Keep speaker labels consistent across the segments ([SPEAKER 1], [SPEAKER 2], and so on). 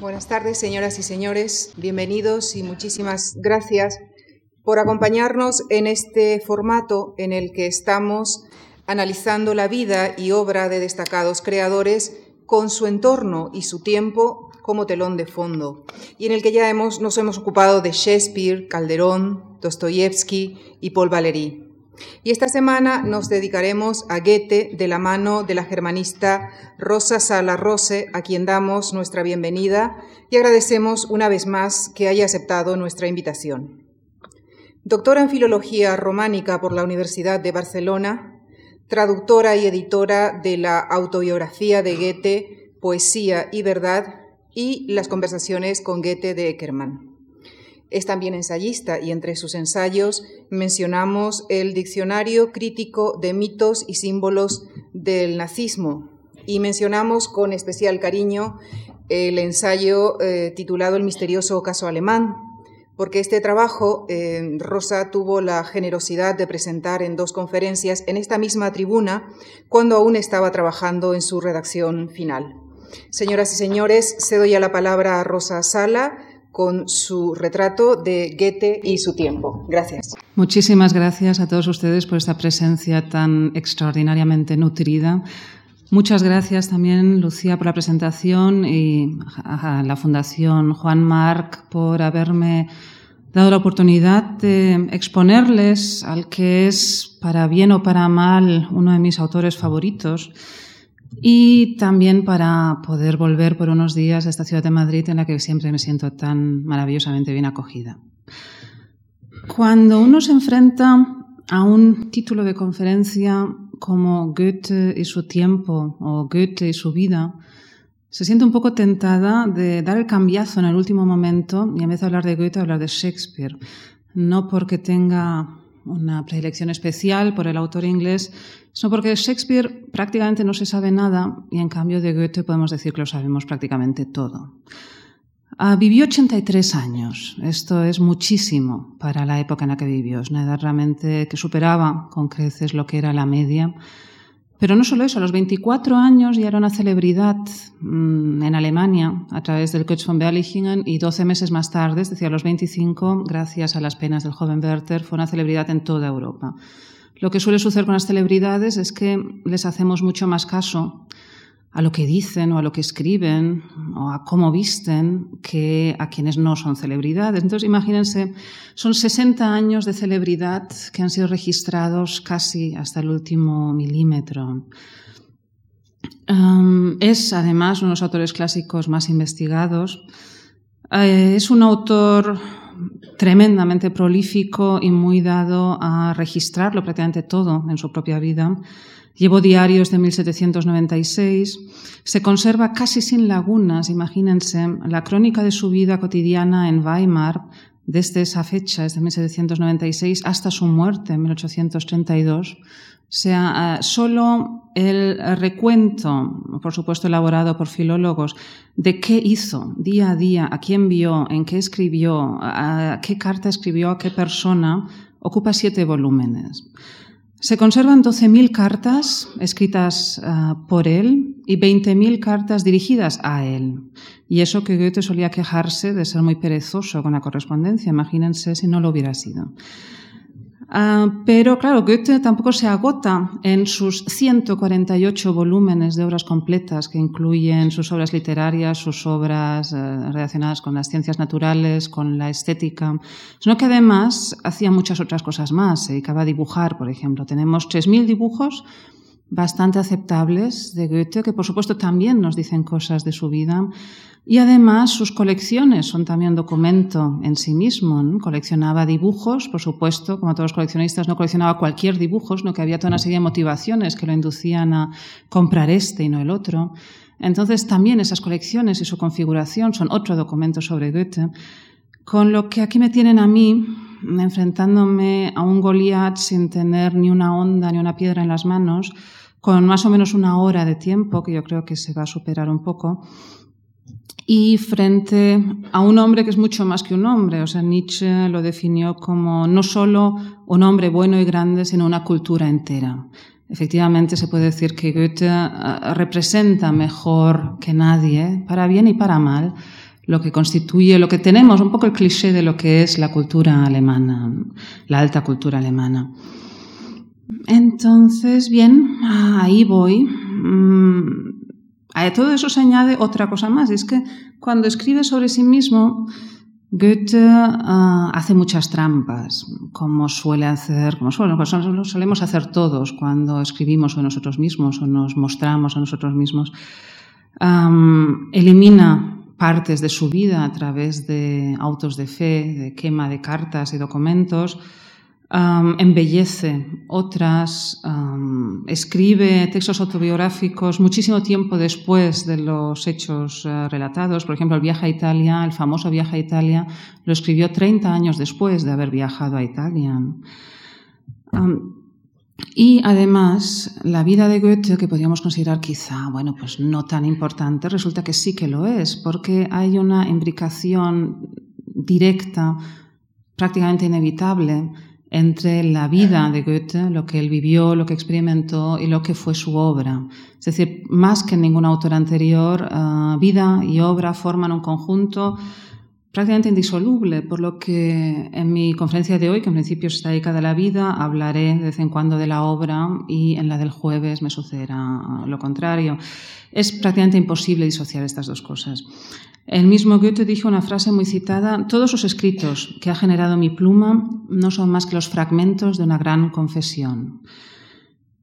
[SPEAKER 1] Buenas tardes, señoras y señores. Bienvenidos y muchísimas gracias por acompañarnos en este formato en el que estamos analizando la vida y obra de destacados creadores con su entorno y su tiempo como telón de fondo, y en el que ya hemos, nos hemos ocupado de Shakespeare, Calderón, Dostoyevsky y Paul Valéry. Y esta semana nos dedicaremos a Goethe de la mano de la germanista Rosa Sala Rose, a quien damos nuestra bienvenida y agradecemos una vez más que haya aceptado nuestra invitación. Doctora en Filología Románica por la Universidad de Barcelona, traductora y editora de la autobiografía de Goethe, Poesía y Verdad y las conversaciones con Goethe de Eckermann. Es también ensayista y entre sus ensayos mencionamos el Diccionario Crítico de Mitos y Símbolos del Nazismo y mencionamos con especial cariño el ensayo eh, titulado El misterioso caso alemán, porque este trabajo eh, Rosa tuvo la generosidad de presentar en dos conferencias en esta misma tribuna cuando aún estaba trabajando en su redacción final. Señoras y señores, cedo ya la palabra a Rosa Sala con su retrato de Goethe y su tiempo. Gracias.
[SPEAKER 2] Muchísimas gracias a todos ustedes por esta presencia tan extraordinariamente nutrida. Muchas gracias también, Lucía, por la presentación y a la Fundación Juan Marc por haberme dado la oportunidad de exponerles al que es, para bien o para mal, uno de mis autores favoritos y también para poder volver por unos días a esta ciudad de Madrid en la que siempre me siento tan maravillosamente bien acogida. Cuando uno se enfrenta a un título de conferencia como Goethe y su tiempo o Goethe y su vida, se siente un poco tentada de dar el cambiazo en el último momento y en vez de hablar de Goethe, hablar de Shakespeare. No porque tenga una predilección especial por el autor inglés, sino porque de Shakespeare prácticamente no se sabe nada y en cambio de Goethe podemos decir que lo sabemos prácticamente todo. Ah, vivió 83 años. Esto es muchísimo para la época en la que vivió. Es una edad realmente que superaba con creces lo que era la media. Pero no solo eso, a los 24 años ya era una celebridad mm, en Alemania a través del Coach von Berlichingen y 12 meses más tarde, es decir, a los 25, gracias a las penas del joven Werther, fue una celebridad en toda Europa. Lo que suele suceder con las celebridades es que les hacemos mucho más caso a lo que dicen o a lo que escriben o a cómo visten que a quienes no son celebridades. Entonces, imagínense, son 60 años de celebridad que han sido registrados casi hasta el último milímetro. es además uno de los autores clásicos más investigados. Eh, es un autor tremendamente prolífico y muy dado a registrarlo prácticamente todo en su propia vida. Llevo diarios de 1796. Se conserva casi sin lagunas, imagínense, la crónica de su vida cotidiana en Weimar desde esa fecha, desde 1796, hasta su muerte en 1832. Sea, solo el recuento, por supuesto elaborado por filólogos, de qué hizo día a día, a quién vio, en qué escribió, a qué carta escribió a qué persona, ocupa siete volúmenes. Se conservan 12.000 cartas escritas ah, por él y 20.000 cartas dirigidas a él. Y eso que Goethe solía quejarse de ser muy perezoso con la correspondencia. Imagínense si no lo hubiera sido. Ah, pero claro, Goethe tampoco se agota en sus 148 volúmenes de obras completas que incluyen sus obras literarias, sus obras eh, relacionadas con las ciencias naturales, con la estética, sino que además hacía muchas otras cosas más. Se dedicaba a dibujar, por ejemplo. Tenemos 3.000 dibujos bastante aceptables de Goethe, que por supuesto también nos dicen cosas de su vida. Y además sus colecciones son también documento en sí mismo. Coleccionaba dibujos, por supuesto, como todos los coleccionistas, no coleccionaba cualquier dibujo, sino que había toda una serie de motivaciones que lo inducían a comprar este y no el otro. Entonces también esas colecciones y su configuración son otro documento sobre Goethe. Con lo que aquí me tienen a mí enfrentándome a un Goliat sin tener ni una onda ni una piedra en las manos, con más o menos una hora de tiempo, que yo creo que se va a superar un poco, y frente a un hombre que es mucho más que un hombre. O sea, Nietzsche lo definió como no solo un hombre bueno y grande, sino una cultura entera. Efectivamente, se puede decir que Goethe eh, representa mejor que nadie, para bien y para mal, lo que constituye, lo que tenemos, un poco el cliché de lo que es la cultura alemana, la alta cultura alemana. Entonces, bien, ahí voy. Mm, a todo eso se añade otra cosa más, es que cuando escribe sobre sí mismo, Goethe ah, hace muchas trampas, como suele hacer, como solemos hacer todos cuando escribimos sobre nosotros mismos o nos mostramos a nosotros mismos. elimina partes de su vida a través de autos de fe, de quema de cartas y documentos, embellece otras, escribe textos autobiográficos muchísimo tiempo después de los hechos eh, relatados. Por ejemplo, el viaje a Italia, el famoso viaje a Italia, lo escribió 30 años después de haber viajado a Italia. Y además, la vida de Goethe, que podríamos considerar quizá, bueno, pues no tan importante, resulta que sí que lo es, porque hay una imbricación directa, prácticamente inevitable, entre la vida de Goethe, lo que él vivió, lo que experimentó y lo que fue su obra. Es decir, más que ningún autor anterior, ah, vida y obra forman un conjunto prácticamente indisoluble, por lo que en mi conferencia de hoy, que en principio está dedicada a la vida, hablaré de vez en cuando de la obra y en la del jueves me sucederá lo contrario. Es prácticamente imposible disociar estas dos cosas. El mismo Goethe dijo una frase muy citada, todos los escritos que ha generado mi pluma no son más que los fragmentos de una gran confesión.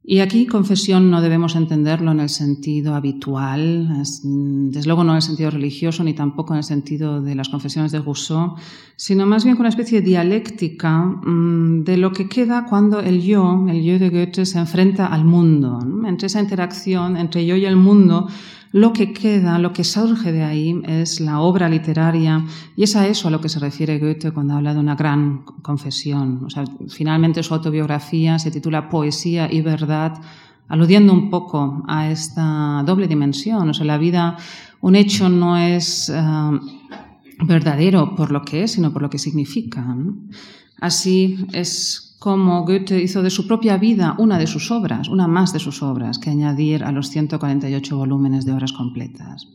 [SPEAKER 2] Y aquí confesión no debemos entenderlo en el sentido habitual, desde luego no en el sentido religioso ni tampoco en el sentido de las confesiones de Rousseau, sino más bien con una especie de dialéctica mm, de lo que queda cuando el yo, el yo de Goethe, se enfrenta al mundo. Entre esa interacción entre yo y el mundo lo que queda, lo que surge de ahí es la obra literaria y es a eso a lo que se refiere Goethe cuando habla de una gran confesión. O sea, finalmente su autobiografía se titula Poesía y Verdad, aludiendo un poco a esta doble dimensión. O sea, la vida, un hecho no es eh, verdadero por lo que es, sino por lo que significa. Así es como Goethe hizo de su propia vida una de sus obras, una más de sus obras, que añadir a los 148 volúmenes de obras completas.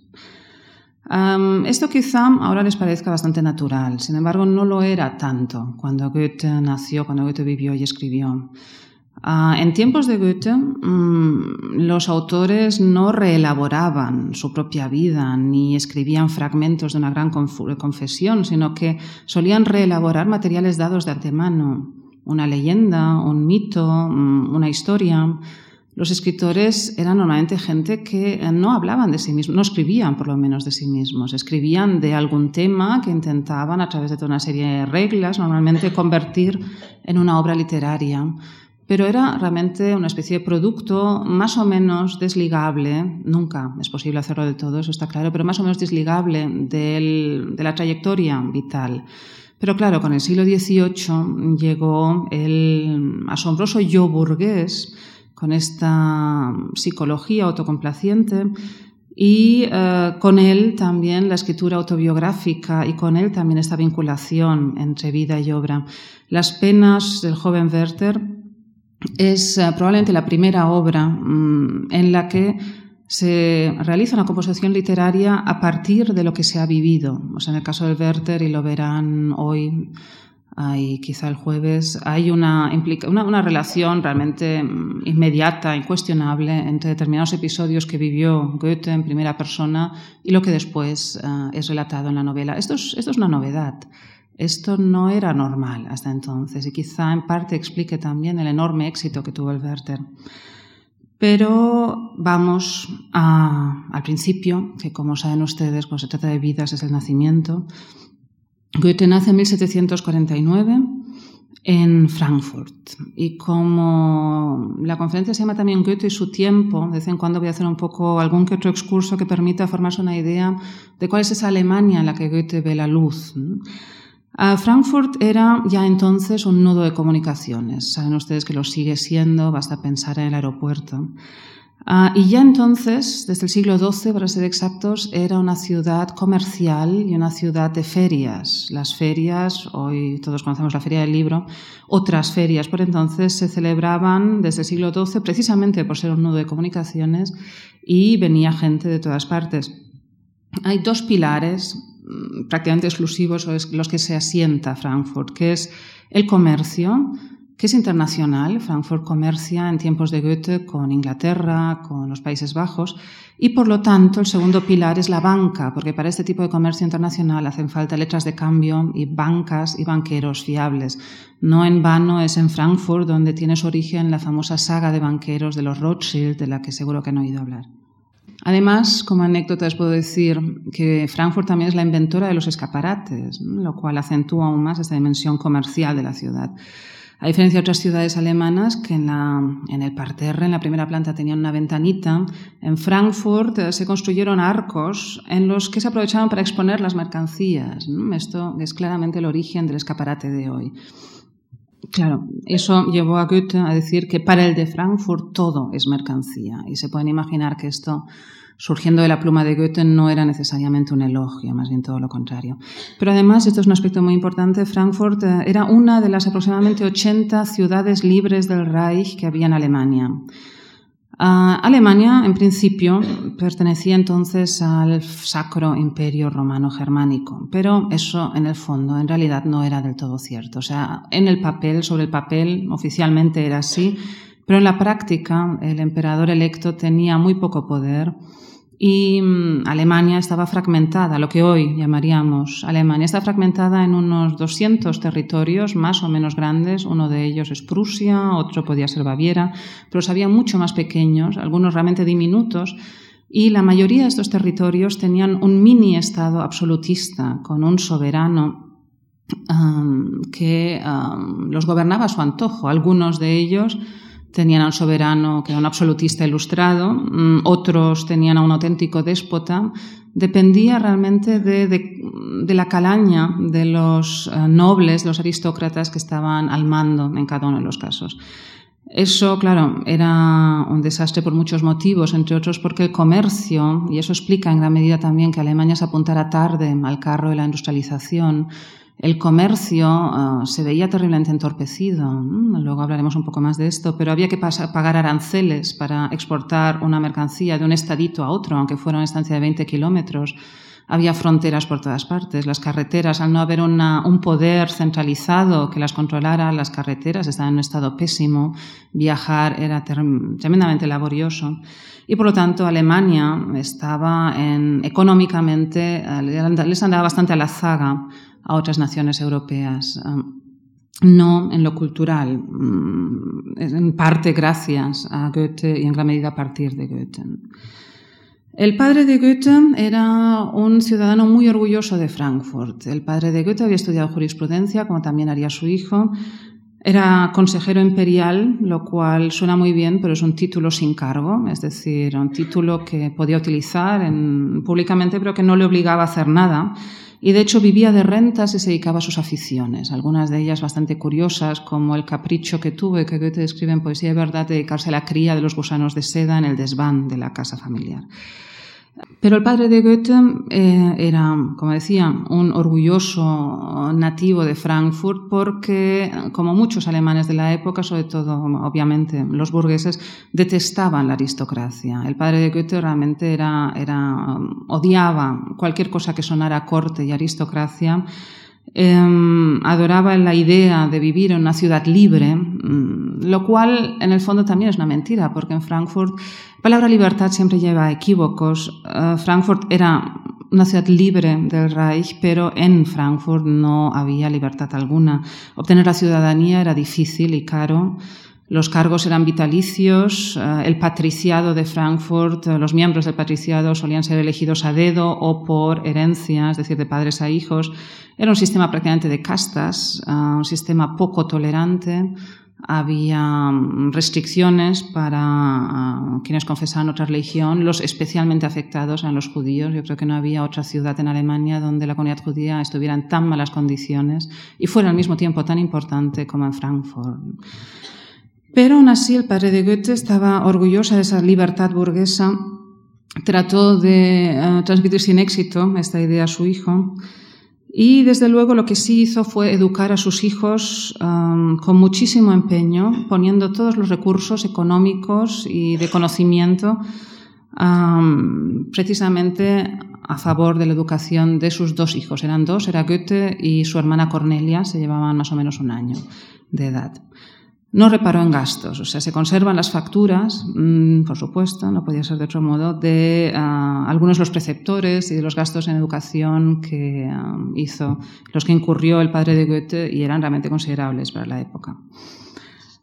[SPEAKER 2] esto quizá ahora les parezca bastante natural, sin embargo no lo era tanto cuando Goethe nació, cuando Goethe vivió y escribió. Ah, en tiempos de Goethe, mm, los autores no reelaboraban su propia vida ni escribían fragmentos de una gran confesión, sino que solían reelaborar materiales dados de antemano una leyenda, un mito, mm, una historia. Los escritores eran normalmente gente que eh, no hablaban de sí mismos, no escribían por lo menos de sí mismos, escribían de algún tema que intentaban a través de toda una serie de reglas normalmente convertir en una obra literaria. Pero era realmente una especie de producto más o menos desligable, nunca es posible hacerlo de todo, eso está claro, pero más o menos desligable de la trayectoria vital. Pero claro, con el siglo XVIII llegó el asombroso yo burgués, con esta psicología autocomplaciente, y eh, con él también la escritura autobiográfica y con él también esta vinculación entre vida y obra. Las penas del joven Werther es eh, probablemente la primera obra mm, en la que se realiza una composición literaria a partir de lo que se ha vivido. O sea, en el caso del Werther, y lo verán hoy y quizá el jueves, hay una, una, una, relación realmente mm, inmediata, incuestionable, entre determinados episodios que vivió Goethe en primera persona y lo que después eh, es relatado en la novela. Esto es, esto es una novedad. Esto no era normal hasta entonces y quizá en parte explique también el enorme éxito que tuvo el Werther. Pero vamos al principio, que como saben ustedes, cuando se trata de vidas es el nacimiento. Goethe nace en 1749 en Frankfurt. Y como la conferencia se llama también Goethe y su tiempo, de vez en cuando voy a hacer un poco algún que otro excurso que permita formarse una idea de cuál es esa Alemania en la que Goethe ve la luz. Frankfurt era ya entonces un nudo de comunicaciones. Saben ustedes que lo sigue siendo, basta pensar en el aeropuerto. Ah, y ya entonces, desde el siglo XII, para ser exactos, era una ciudad comercial y una ciudad de ferias. Las ferias, hoy todos conocemos la Feria del Libro, otras ferias por entonces se celebraban desde el siglo XII precisamente por ser un nudo de comunicaciones y venía gente de todas partes. Hay dos pilares mm, prácticamente exclusivos los que se asienta Frankfurt, que es el comercio, que es internacional. Frankfurt comercia en tiempos de Goethe con Inglaterra, con los Países Bajos, y por lo tanto el segundo pilar es la banca, porque para este tipo de comercio internacional hacen falta letras de cambio y bancas y banqueros fiables. No en vano es en Frankfurt donde tiene su origen la famosa saga de banqueros de los Rothschild, de la que seguro que han oído hablar. Además, como anécdota les puedo decir que Frankfurt también es la inventora de los escaparates, lo cual acentúa aún más esta dimensión comercial de la ciudad. A diferencia de otras ciudades alemanas que en el parterre, en la primera planta, tenían una ventanita, en Frankfurt eh, se construyeron arcos en los que se aprovechaban para exponer las mercancías. Esto es claramente el origen del escaparate de hoy. Claro, eso llevó a Goethe a decir que para el de Frankfurt todo es mercancía. Y se pueden imaginar que esto surgiendo de la pluma de Goethe no era necesariamente un elogio, más bien todo lo contrario. Pero además, esto es un aspecto muy importante, Frankfurt eh, era una de las aproximadamente 80 ciudades libres del Reich que había en Alemania. Ah, Alemania, en principio, pertenecía entonces al Sacro Imperio Romano Germánico, pero eso en el fondo, en realidad, no era del todo cierto. O sea, en el papel, sobre el papel, oficialmente era así, pero en la práctica el emperador electo tenía muy poco poder y mm, Alemania estaba fragmentada, lo que hoy llamaríamos Alemania. Está fragmentada en unos 200 territorios más o menos grandes. Uno de ellos es Prusia, otro podía ser Baviera, pero había mucho más pequeños, algunos realmente diminutos. Y la mayoría de estos territorios tenían un mini estado absolutista, con un soberano que los gobernaba a su antojo. Algunos de ellos tenían a un soberano que era un absolutista ilustrado, mm, otros tenían a un auténtico déspota, dependía realmente de, la calaña de los eh, nobles, los aristócratas que estaban al mando en cada uno de los casos. Eso, claro, era un desastre por muchos motivos, entre otros porque el comercio, y eso explica en gran medida también que Alemania se apuntara tarde al carro de la industrialización, el comercio ah, se veía terriblemente entorpecido. Luego hablaremos un poco más de esto, pero había que pagar aranceles para exportar una mercancía de un estadito a otro, aunque fuera una estancia de 20 kilómetros. Había fronteras por todas partes. Las carreteras, al no haber un poder centralizado que las controlara, las carreteras estaban en un estado pésimo. Viajar era tremendamente laborioso. Y por lo tanto, Alemania estaba en, económicamente, eh, les andaba bastante a la zaga a otras naciones europeas. No en lo cultural, mm, en parte gracias a Goethe y en gran medida a partir de Goethe. El padre de Goethe era un ciudadano muy orgulloso de Frankfurt. El padre de Goethe había estudiado jurisprudencia, como también haría su hijo. Era consejero imperial, lo cual suena muy bien, pero es un título sin cargo, es decir, un título que podía utilizar públicamente, pero que no le obligaba a hacer nada y de hecho vivía de rentas y se dedicaba a sus aficiones, algunas de ellas bastante curiosas, como el capricho que tuve, que Goethe describe en Poesía de Verdad, de dedicarse a la cría de los gusanos de seda en el desván de la casa familiar. Pero el padre de Goethe eh, era, como decía, un orgulloso nativo de Frankfurt porque, como muchos alemanes de la época, sobre todo, obviamente, los burgueses, detestaban la aristocracia. El padre de Goethe realmente era, era, odiaba cualquier cosa que sonara corte y aristocracia Em, adoraba la idea de vivir en una ciudad libre, mm, lo cual en el fondo también es una mentira, porque en Frankfurt la palabra libertad siempre lleva equívocos. Eh, Frankfurt era una ciudad libre del Reich, pero en Frankfurt no había libertad alguna. Obtener la ciudadanía era difícil y caro. Los cargos eran vitalicios, eh, el patriciado de Frankfurt, eh, los miembros del patriciado solían ser elegidos a dedo o por herencia, es decir, de padres a hijos. Era un sistema prácticamente de castas, un sistema poco tolerante. Había mm, restricciones para quienes confesaban otra religión, los especialmente afectados eran los judíos. Yo creo que no había otra ciudad en Alemania donde la comunidad judía estuviera en tan malas condiciones y fuera al mismo tiempo tan importante como en Frankfurt. Pero aún así el padre de Goethe estaba orgulloso de esa libertad burguesa, trató de eh, transmitir sin éxito esta idea a su hijo y desde luego lo que sí hizo fue educar a sus hijos um, con muchísimo empeño, poniendo todos los recursos económicos y de conocimiento um, precisamente a favor de la educación de sus dos hijos. Eran dos, era Goethe y su hermana Cornelia, se llevaban más o menos un año de edad. No reparó en gastos, o sea, se conservan las facturas, mm, por supuesto, no podía ser de otro modo, de ah, algunos de los preceptores y de los gastos en educación que ah, hizo, los que incurrió el padre de Goethe y eran realmente considerables para la época.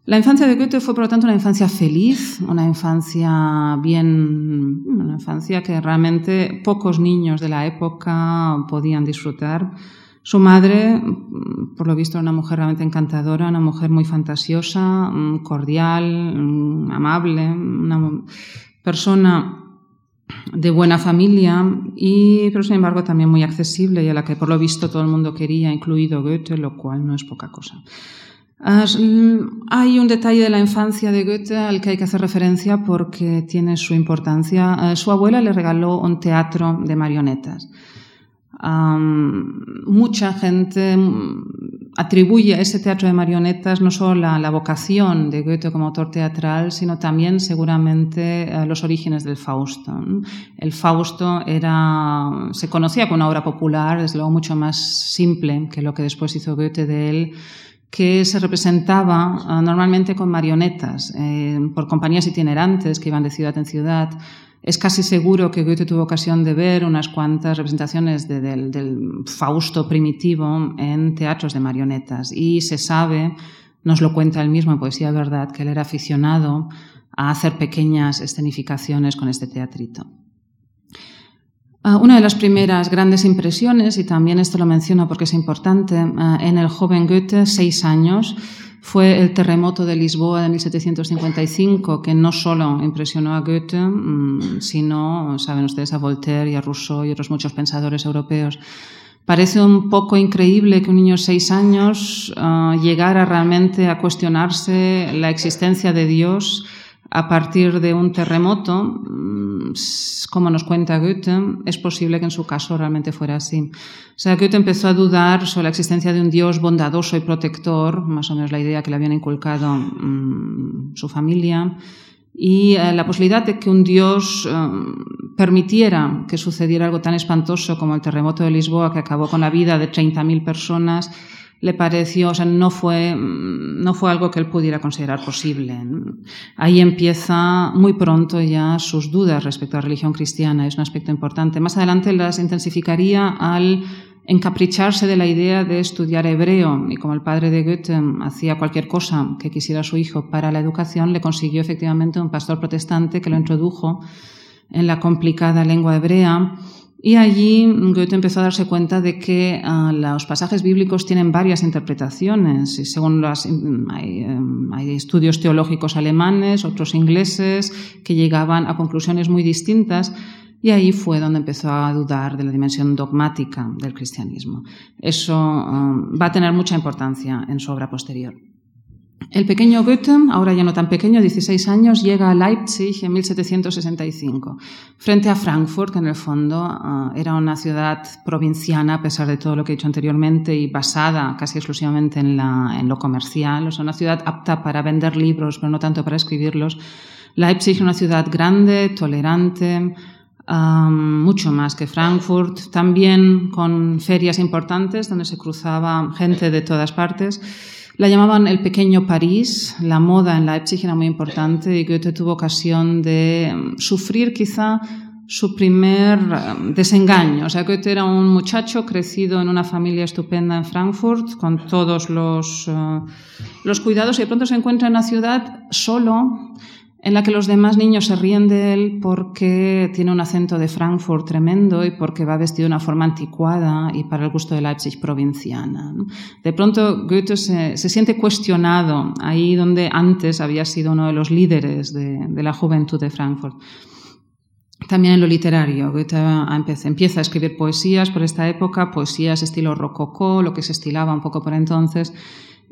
[SPEAKER 2] La infancia de Goethe fue, por lo tanto, una infancia feliz, una infancia bien, una infancia que realmente pocos niños de la época podían disfrutar. Su madre, por lo visto, era una mujer realmente encantadora, una mujer muy fantasiosa, cordial, amable, una persona de buena familia y, pero sin embargo, también muy accesible y a la que por lo visto todo el mundo quería, incluido Goethe, lo cual no es poca cosa. Hay un detalle de la infancia de Goethe al que hay que hacer referencia porque tiene su importancia. Su abuela le regaló un teatro de marionetas. Mucha gente atribuye a ese teatro de marionetas no solo la, la, vocación de Goethe como autor teatral, sino también seguramente los orígenes del Fausto. El Fausto era, se conocía como una obra popular, desde luego mucho más simple que lo que después hizo Goethe de él que se representaba ah, normalmente con marionetas eh, por compañías itinerantes que iban de ciudad en ciudad. Es casi seguro que Goethe tuvo ocasión de ver unas cuantas representaciones del, Fausto primitivo en teatros de marionetas y se sabe, nos lo cuenta él mismo en Poesía Verdad, que él era aficionado a hacer pequeñas escenificaciones con este teatrito. Ah, una de las primeras grandes impresiones, y también esto lo menciono porque es importante, ah, en el joven Goethe, seis años, fue el terremoto de Lisboa de 1755, que no solo impresionó a Goethe, mm, sino, saben ustedes, a Voltaire y a Rousseau y otros muchos pensadores europeos. Parece un poco increíble que un niño de seis años ah, llegara realmente a cuestionarse la existencia de Dios a partir de un terremoto, mm, como nos cuenta Goethe, es posible que en su caso realmente fuera así. O sea, Goethe empezó a dudar sobre la existencia de un Dios bondadoso y protector, más o menos la idea que le habían inculcado mm, su familia, y eh, la posibilidad de que un Dios eh, permitiera que sucediera algo tan espantoso como el terremoto de Lisboa que acabó con la vida de 30.000 personas le pareció, o sea, no fue, no fue algo que él pudiera considerar posible. Ahí empieza muy pronto ya sus dudas respecto a la religión cristiana, es un aspecto importante. Más adelante las intensificaría al encapricharse de la idea de estudiar hebreo y como el padre de Goethe hacía cualquier cosa que quisiera su hijo para la educación, le consiguió efectivamente un pastor protestante que lo introdujo en la complicada lengua hebrea y allí Goethe empezó a darse cuenta de que ah, los pasajes bíblicos tienen varias interpretaciones. Y según las, mm, em, hay, estudios teológicos alemanes, otros ingleses, que llegaban a conclusiones muy distintas. Y ahí fue donde empezó a dudar de la dimensión dogmática del cristianismo. Eso ah, va a tener mucha importancia en su obra posterior. El pequeño Goethe, ahora ya no tan pequeño, 16 años, llega a Leipzig en 1765, frente a Frankfurt, que en el fondo ah, era una ciudad provinciana, a pesar de todo lo que he dicho anteriormente, y basada casi exclusivamente en, lo comercial, o sea, una ciudad apta para vender libros, pero no tanto para escribirlos. Leipzig es una ciudad grande, tolerante, ah, mucho más que Frankfurt, también con ferias importantes donde se cruzaba gente de todas partes. La llamaban el pequeño París, la moda en Leipzig era muy importante y Goethe tuvo ocasión de mm, sufrir quizá su primer mm, desengaño. O sea, Goethe era un muchacho crecido en una familia estupenda en Frankfurt, con todos los, eh, los cuidados, y de pronto se encuentra en una ciudad solo, en la que los demás niños se ríen de él porque tiene un acento de Frankfurt tremendo y porque va vestido de una forma anticuada y para el gusto de Leipzig provinciana. De pronto Goethe se, siente cuestionado ahí donde antes había sido uno de los líderes de, la juventud de Frankfurt. También en lo literario, Goethe empieza a escribir poesías por esta época, poesías estilo rococó, lo que se estilaba un poco por entonces,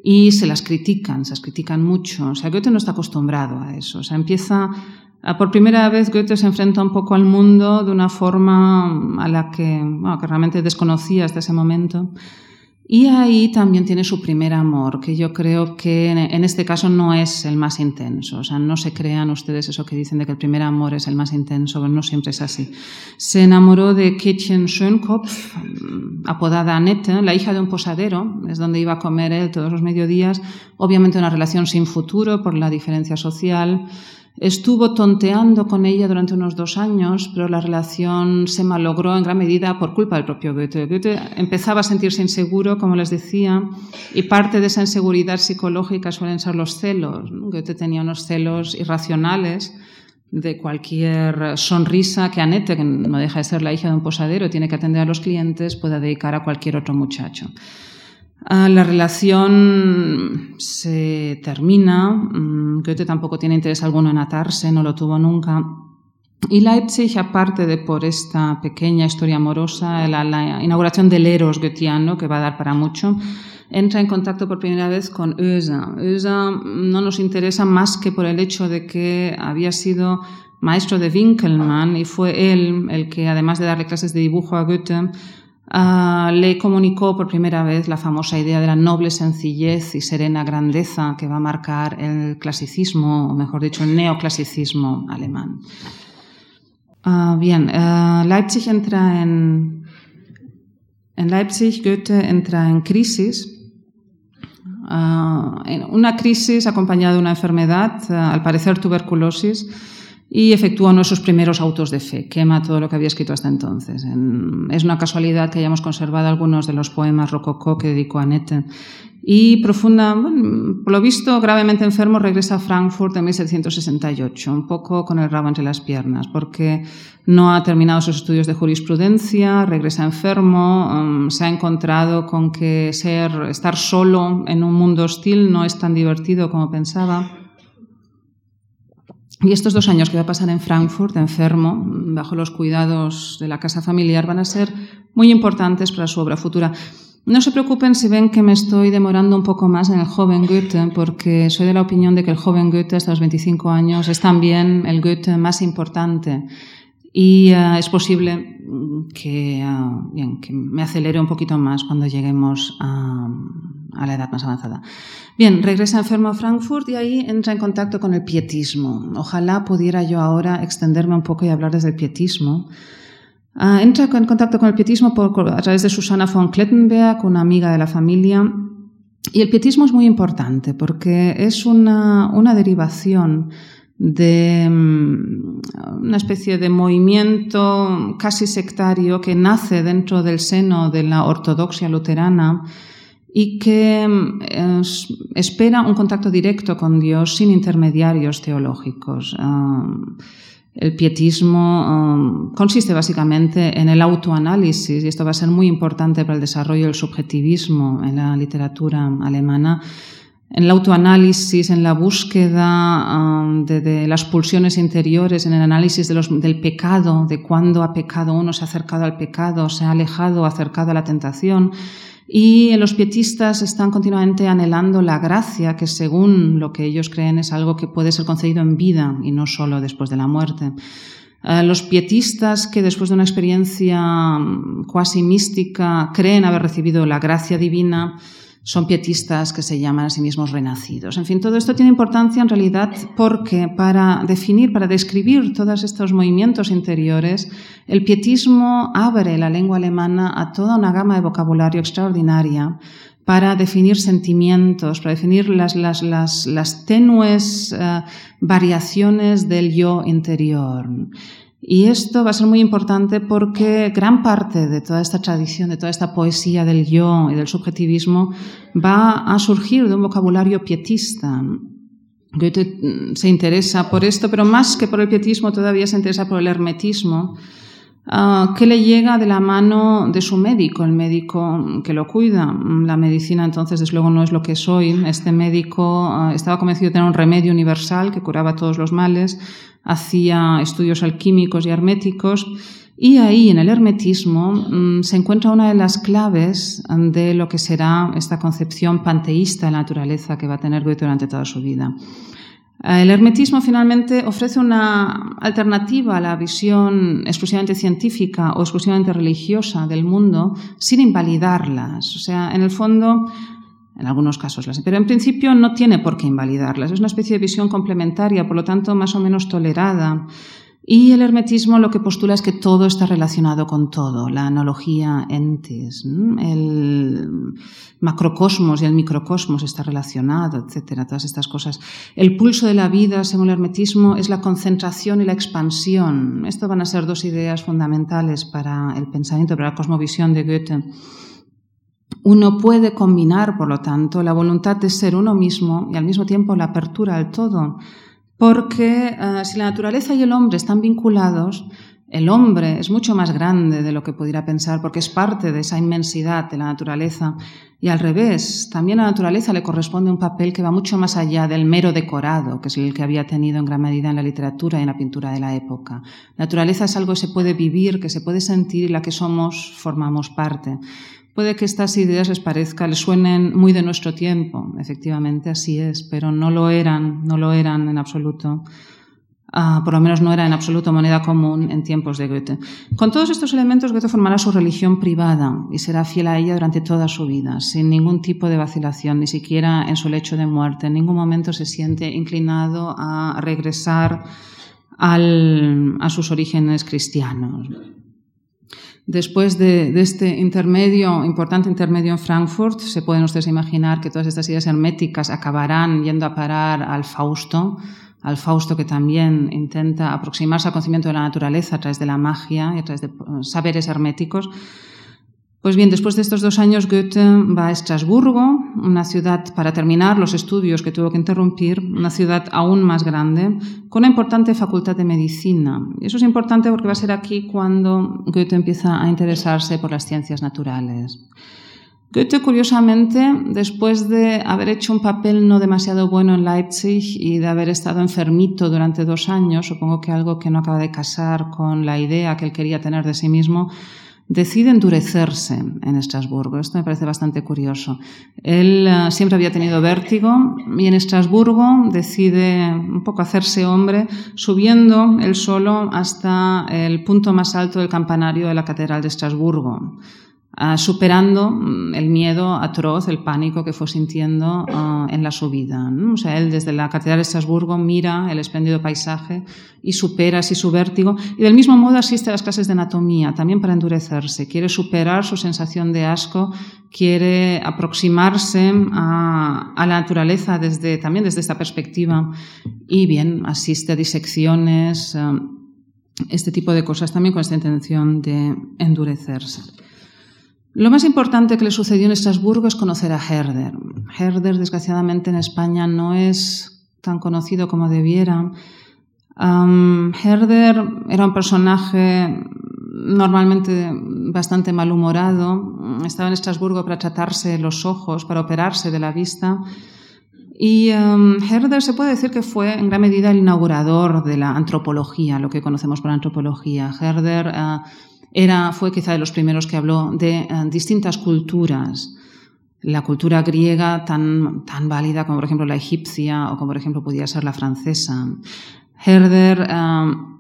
[SPEAKER 2] y se las critican, se las critican mucho. O sea, Goethe no está acostumbrado a eso. O sea, empieza, por primera vez Goethe se enfrenta un poco al mundo de una forma a la que, bueno, que realmente desconocía hasta ese momento. Y ahí también tiene su primer amor, que yo creo que en este caso no es el más intenso. O sea, no se crean ustedes eso que dicen de que el primer amor es el más intenso, no siempre es así. Se enamoró de Kätchen Schönkopf, apodada Annette, la hija de un posadero, es donde iba a comer él todos los mediodías. Obviamente una relación sin futuro por la diferencia social. Estuvo tonteando con ella durante unos dos años, pero la relación se malogró en gran medida por culpa del propio Goethe. Goethe empezaba a sentirse inseguro, como les decía, y parte de esa inseguridad psicológica suelen ser los celos. Goethe tenía unos celos irracionales de cualquier sonrisa que Annette, que no deja de ser la hija de un posadero, tiene que atender a los clientes, pueda dedicar a cualquier otro muchacho. Ah, la relación se termina. Mm, Goethe tampoco tiene interés alguno en atarse, no lo tuvo nunca. Y Leipzig, aparte de por esta pequeña historia amorosa, la, inauguración del Eros goetheano, que va a dar para mucho, entra en contacto por primera vez con Oeser. Oeser no nos interesa más que por el hecho de que había sido maestro de Winkelmann y fue él el que, además de darle clases de dibujo a Goethe, Ah, le comunicó por primera vez la famosa idea de la noble sencillez y serena grandeza que va a marcar el clasicismo, o mejor dicho, el neoclasicismo alemán. Ah, bien, ah, Leipzig entra en, en Leipzig, Goethe entra en crisis, en una crisis acompañada de una enfermedad, al parecer tuberculosis, y efectúa uno de sus primeros autos de fe, quema todo lo que había escrito hasta entonces. es una casualidad que hayamos conservado algunos de los poemas rococó que dedicó a Annette. Y profunda, por lo visto, gravemente enfermo, regresa a Frankfurt en 1768, un poco con el rabo entre las piernas, porque no ha terminado sus estudios de jurisprudencia, regresa enfermo, um, se ha encontrado con que ser, estar solo en un mundo hostil no es tan divertido como pensaba y estos dos años que va a pasar en Frankfurt, enfermo, bajo los cuidados de la casa familiar, van a ser muy importantes para su obra futura. No se preocupen si ven que me estoy demorando un poco más en el joven Goethe, porque soy de la opinión de que el joven Goethe hasta los 25 años es también el Goethe más importante. Y uh, es posible bien, que me acelere un poquito más cuando lleguemos a, a la edad más avanzada. Bien, regresa enfermo a Frankfurt y ahí entra en contacto con el pietismo. Ojalá pudiera yo ahora extenderme un poco y hablar desde el pietismo. Uh, entra en contacto con el pietismo por, a través de Susana von Klettenberg, una amiga de la familia. Y el pietismo es muy importante porque es una, una derivación de um, una especie de movimiento casi sectario que nace dentro del seno de la ortodoxia luterana y que eh, espera un contacto directo con Dios sin intermediarios teológicos. Um, el pietismo um, consiste básicamente en el autoanálisis y esto va a ser muy importante para el desarrollo del subjetivismo en la literatura alemana. En el autoanálisis, en la búsqueda um, de, las pulsiones interiores, en el análisis del pecado, de cuándo ha pecado uno, se ha acercado al pecado, se ha alejado, acercado a la tentación. Y los pietistas están continuamente anhelando la gracia, que según lo que ellos creen es algo que puede ser concedido en vida y no solo después de la muerte. Eh, los pietistas que después de una experiencia mm, cuasi mística creen haber recibido la gracia divina, son pietistas que se llaman a sí mismos renacidos. En fin, todo esto tiene importancia en realidad porque para definir, para describir todos estos movimientos interiores, el pietismo abre la lengua alemana a toda una gama de vocabulario extraordinaria para definir sentimientos, para definir las, las, las, las tenues uh, variaciones del yo interior. Y esto va a ser muy importante porque gran parte de toda esta tradición, de toda esta poesía del yo y del subjetivismo va a surgir de un vocabulario pietista. Goethe mm, se interesa por esto, pero más que por el pietismo todavía se interesa por el hermetismo, ah, que le llega de la mano de su médico, el médico que lo cuida. La medicina entonces, desde luego, no es lo que soy. Este médico ah, estaba convencido de tener un remedio universal que curaba todos los males, hacía estudios alquímicos y herméticos y ahí en el hermetismo mm, se encuentra una de las claves de lo que será esta concepción panteísta de la naturaleza que va a tener Goethe durante toda su vida. El hermetismo finalmente ofrece una alternativa a la visión exclusivamente científica o exclusivamente religiosa del mundo sin invalidarlas. O sea, en el fondo, en algunos casos las, pero en principio no tiene por qué invalidarlas. Es una especie de visión complementaria, por lo tanto más o menos tolerada. Y el hermetismo lo que postula es que todo está relacionado con todo, la analogía entes, el macrocosmos y el microcosmos está relacionado, etcétera, todas estas cosas. El pulso de la vida, según el hermetismo, es la concentración y la expansión. Esto van a ser dos ideas fundamentales para el pensamiento, para la cosmovisión de Goethe. Uno puede combinar, por lo tanto, la voluntad de ser uno mismo y al mismo tiempo la apertura al todo porque eh, si la naturaleza y el hombre están vinculados, el hombre es mucho más grande de lo que pudiera pensar porque es parte de esa inmensidad de la naturaleza. Y al revés, también a la naturaleza le corresponde un papel que va mucho más allá del mero decorado, que es el que había tenido en gran medida en la literatura y en la pintura de la época. La naturaleza es algo que se puede vivir, que se puede sentir y la que somos formamos parte. Puede que estas ideas les parezca, les suenen muy de nuestro tiempo, efectivamente así es, pero no lo eran, no lo eran en absoluto. Ah, por lo menos no era en absoluto moneda común en tiempos de Goethe. Con todos estos elementos, Goethe formará su religión privada y será fiel a ella durante toda su vida, sin ningún tipo de vacilación, ni siquiera en su lecho de muerte. En ningún momento se siente inclinado a regresar a sus orígenes cristianos. Después de, este intermedio, importante intermedio en Frankfurt, se pueden ustedes imaginar que todas estas ideas herméticas acabarán yendo a parar al Fausto, al Fausto que también intenta aproximarse al conocimiento de la naturaleza a través de la magia y a través de saberes herméticos. Pues bien, después de estos dos años, Goethe va a Estrasburgo, una ciudad, para terminar los estudios que tuvo que interrumpir, una ciudad aún más grande, con una importante facultad de medicina. Eso es importante porque va a ser aquí cuando Goethe empieza a interesarse por las ciencias naturales. Goethe, curiosamente, después de haber hecho un papel no demasiado bueno en Leipzig y de haber estado enfermito durante dos años, supongo que algo que no acaba de casar con la idea que él quería tener de sí mismo, decide endurecerse en Estrasburgo. Esto me parece bastante curioso. Él eh, siempre había tenido vértigo y en Estrasburgo decide un poco hacerse hombre subiendo él solo hasta el punto más alto del campanario de la Catedral de Estrasburgo. Ah, superando mm, el miedo atroz, el pánico que fue sintiendo ah, en la subida. O sea, él desde la Catedral de Estrasburgo mira el espléndido paisaje y supera así su vértigo. Y del mismo modo asiste a las clases de anatomía, también para endurecerse. Quiere superar su sensación de asco, quiere aproximarse a, a la naturaleza desde, también desde esta perspectiva. Y bien, asiste a disecciones, ah, este tipo de cosas también con esta intención de endurecerse. Lo más importante que le sucedió en Estrasburgo es conocer a Herder. Herder, desgraciadamente, en España no es tan conocido como debiera. Herder era un personaje normalmente bastante malhumorado. Estaba en Estrasburgo para tratarse los ojos, para operarse de la vista. Y Herder se puede decir que fue en gran medida el inaugurador de la antropología, lo que conocemos por antropología. Herder ah, era, fue quizá de los primeros que habló de eh, distintas culturas. La cultura griega tan, tan válida como por ejemplo la egipcia o como por ejemplo podía ser la francesa. Herder eh,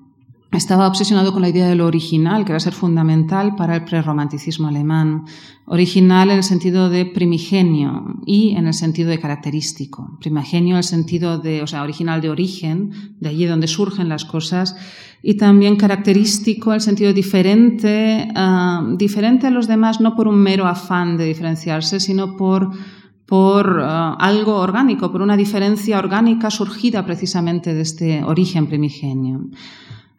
[SPEAKER 2] estaba obsesionado con la idea de lo original, que va a ser fundamental para el prerromanticismo alemán. Original en el sentido de primigenio y en el sentido de característico. Primigenio en el sentido de, o sea, original de origen, de allí donde surgen las cosas, y también característico en el sentido diferente, ah, diferente a los demás, no por un mero afán de diferenciarse, sino por por ah, algo orgánico, por una diferencia orgánica surgida precisamente de este origen primigenio.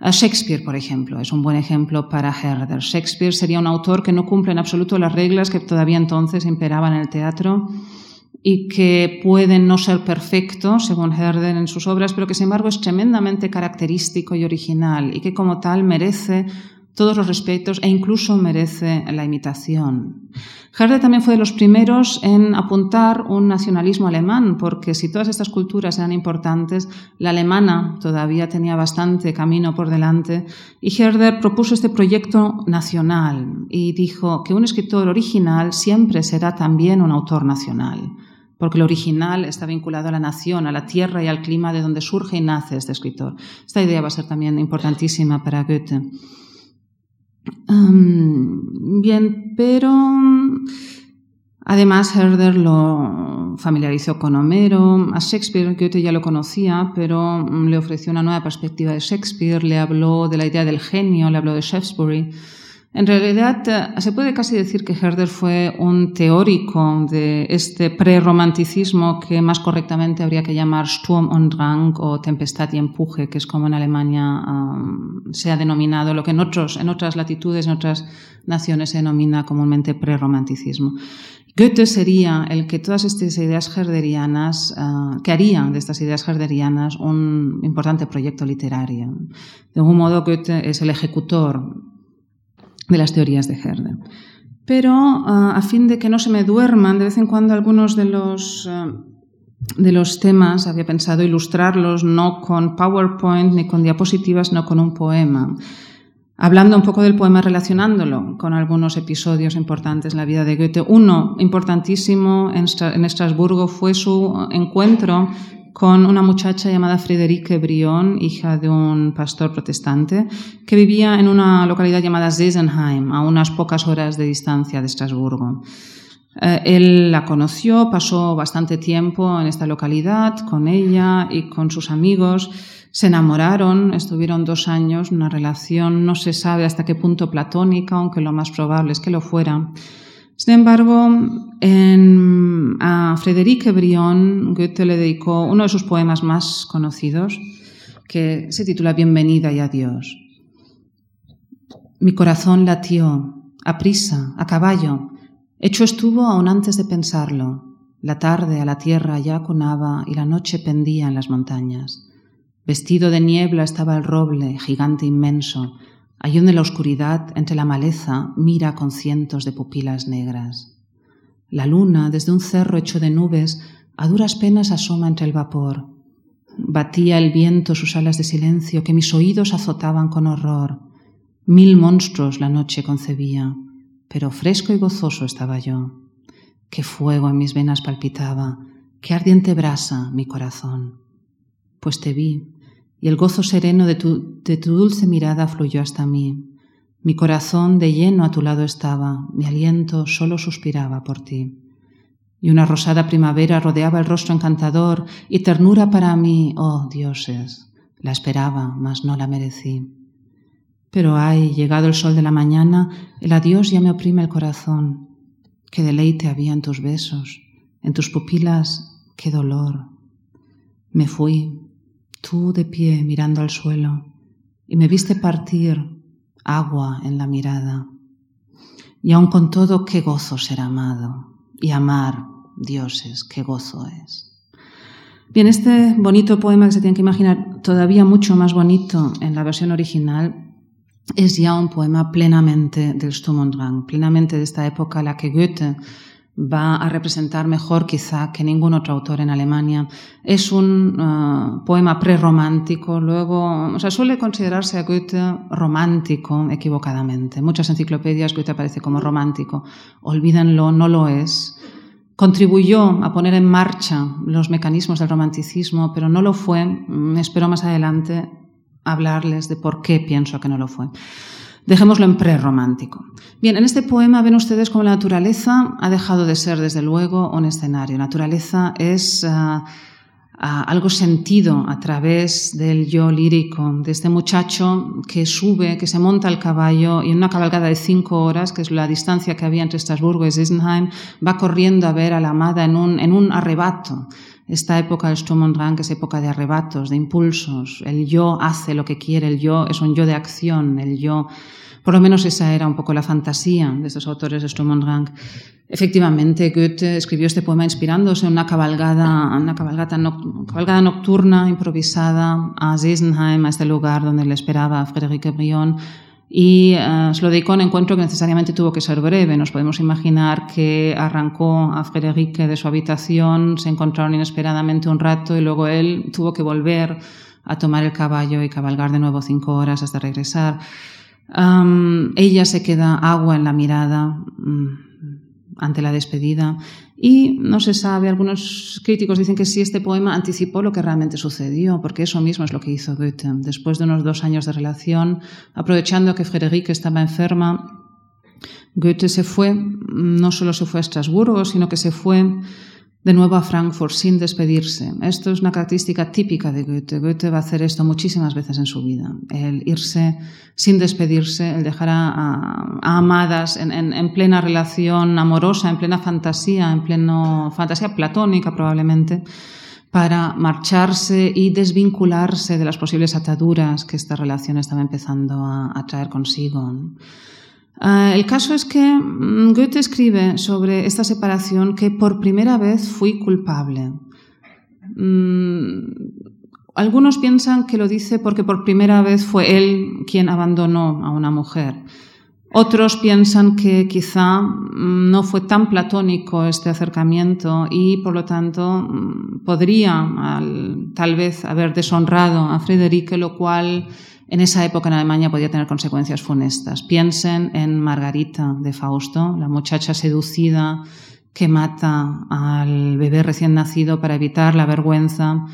[SPEAKER 2] Shakespeare, por ejemplo, es un buen ejemplo para Herder. Shakespeare sería un autor que no cumple en absoluto las reglas que todavía entonces imperaban en el teatro y que pueden no ser perfectos, según Herder en sus obras, pero que sin embargo es tremendamente característico y original y que como tal merece todos los respetos e incluso merece la imitación. Herder también fue de los primeros en apuntar un nacionalismo alemán, porque si todas estas culturas eran importantes, la alemana todavía tenía bastante camino por delante, y Herder propuso este proyecto nacional y dijo que un escritor original siempre será también un autor nacional. porque el original está vinculado a la nación, a la tierra y al clima de donde surge y nace este escritor. Esta idea va a ser también importantísima para Goethe. Bien, pero además Herder lo familiarizó con Homero. A Shakespeare Goethe ya lo conocía, pero le ofreció una nueva perspectiva de Shakespeare, le habló de la idea del genio, le habló de Shaftesbury. En realidad, eh, se puede casi decir que Herder fue un teórico de este prerromanticismo que más correctamente habría que llamar Sturm und Drang o tempestad y empuje, que es como en Alemania se ha denominado lo que en, otros, en otras latitudes, en otras naciones se denomina comúnmente prerromanticismo. Goethe sería el que todas estas ideas herderianas, uh, que harían de estas ideas herderianas un importante proyecto literario. De algún modo, Goethe es el ejecutor de las teorías de Herder. Pero ah, a fin de que no se me duerman, de vez en cuando algunos de los, ah, de los temas había pensado ilustrarlos no con PowerPoint ni con diapositivas, sino con un poema. Hablando un poco del poema, relacionándolo con algunos episodios importantes en la vida de Goethe. Uno importantísimo en Estrasburgo fue su encuentro con una muchacha llamada Friederike Brion, hija de un pastor protestante, que vivía en una localidad llamada Sesenheim, a unas pocas horas de distancia de Estrasburgo. Eh, él la conoció, pasó bastante tiempo en esta localidad con ella y con sus amigos. Se enamoraron, estuvieron dos años, una relación no se sabe hasta qué punto platónica, aunque lo más probable es que lo fuera. Sin embargo, en, a Frederique Brion, Goethe le dedicó uno de sus poemas más conocidos, que se titula Bienvenida y adiós. Mi corazón latió, a prisa, a caballo. Hecho estuvo aún antes de pensarlo. La tarde a la tierra ya conaba y la noche pendía en las montañas. Vestido de niebla estaba el roble, gigante inmenso, Allí donde la oscuridad, entre la maleza, mira con cientos de pupilas negras. La luna, desde un cerro hecho de nubes, a duras penas asoma entre el vapor. Batía el viento sus alas de silencio que mis oídos azotaban con horror. Mil monstruos la noche concebía, pero fresco y gozoso estaba yo. Qué fuego en mis venas palpitaba, qué ardiente brasa mi corazón. Pues te vi, y el gozo sereno de tu, de tu dulce mirada fluyó hasta mí. Mi corazón de lleno a tu lado estaba, mi aliento solo suspiraba por ti. Y una rosada primavera rodeaba el rostro encantador y ternura para mí, oh dioses. La esperaba, mas no la merecí. Pero ay, llegado el sol de la mañana, el adiós ya me oprime el corazón. Qué deleite había en tus besos, en tus pupilas, qué dolor. Me fui, tú de pie mirando al suelo, y me viste partir agua en la mirada. Y aun con todo, qué gozo ser amado, y amar, dioses, qué gozo es. Bien, este bonito poema que se tiene que imaginar todavía mucho más bonito en la versión original es ya un poema plenamente del Sturm und Drang, plenamente de esta época a la que Goethe va a representar mejor quizá que ningún otro autor en Alemania. Es un uh, poema prerromántico, luego, o sea, suele considerarse a Goethe romántico equivocadamente. Muchas enciclopedias Goethe aparece como romántico. Olvídenlo, no lo es. Contribuyó a poner en marcha los mecanismos del romanticismo, pero no lo fue. Me espero más adelante hablarles de por qué pienso que no lo fue. Dejémoslo en prerromántico. Bien, en este poema ven ustedes cómo la naturaleza ha dejado de ser, desde luego, un escenario. Naturaleza es ah, algo sentido a través del yo lírico, de este muchacho que sube, que se monta al caballo y en una cabalgada de cinco horas, que es la distancia que había entre Estrasburgo y Sissenheim, va corriendo a ver a la amada en un, en un arrebato esta época del Sturm und Drang es época de arrebatos, de impulsos. El yo hace lo que quiere, el yo es un yo de acción, el yo. Por lo menos esa era un poco la fantasía de estos autores de Sturm und Drang. Efectivamente, Goethe escribió este poema inspirándose en una cabalgada, una cabalgata cabalgada nocturna improvisada a Sesenheim, a este lugar donde le esperaba a Frédéric Brion, y uh, a un encuentro que necesariamente tuvo que ser breve. Nos podemos imaginar que arrancó a Frederique de su habitación, se encontraron inesperadamente un rato y luego él tuvo que volver a tomar el caballo y cabalgar de nuevo cinco horas hasta regresar. Um, ella se queda agua en la mirada um, ante la despedida Y no se sabe, algunos críticos dicen que sí, este poema anticipó lo que realmente sucedió, porque eso mismo es lo que hizo Goethe. Después de unos dos años de relación, aprovechando que Frederique estaba enferma, Goethe se fue, no solo se fue a Estrasburgo, sino que se fue de nuevo a Frankfurt sin despedirse. Esto es una característica típica de Goethe. Goethe va a hacer esto muchísimas veces en su vida. El irse sin despedirse, el dejar a, amadas en, plena relación amorosa, en plena fantasía, en plena fantasía platónica probablemente, para marcharse y desvincularse de las posibles ataduras que esta relación estaba empezando a, traer consigo. Ah, el caso es que mm, Goethe escribe sobre esta separación que por primera vez fui culpable. Mm, algunos piensan que lo dice porque por primera vez fue él quien abandonó a una mujer. Otros piensan que quizá mm, no fue tan platónico este acercamiento y por lo tanto podría tal vez haber deshonrado a Frederique, lo cual en esa época en Alemania podía tener consecuencias funestas. Piensen en Margarita de Fausto, la muchacha seducida que mata al bebé recién nacido para evitar la vergüenza,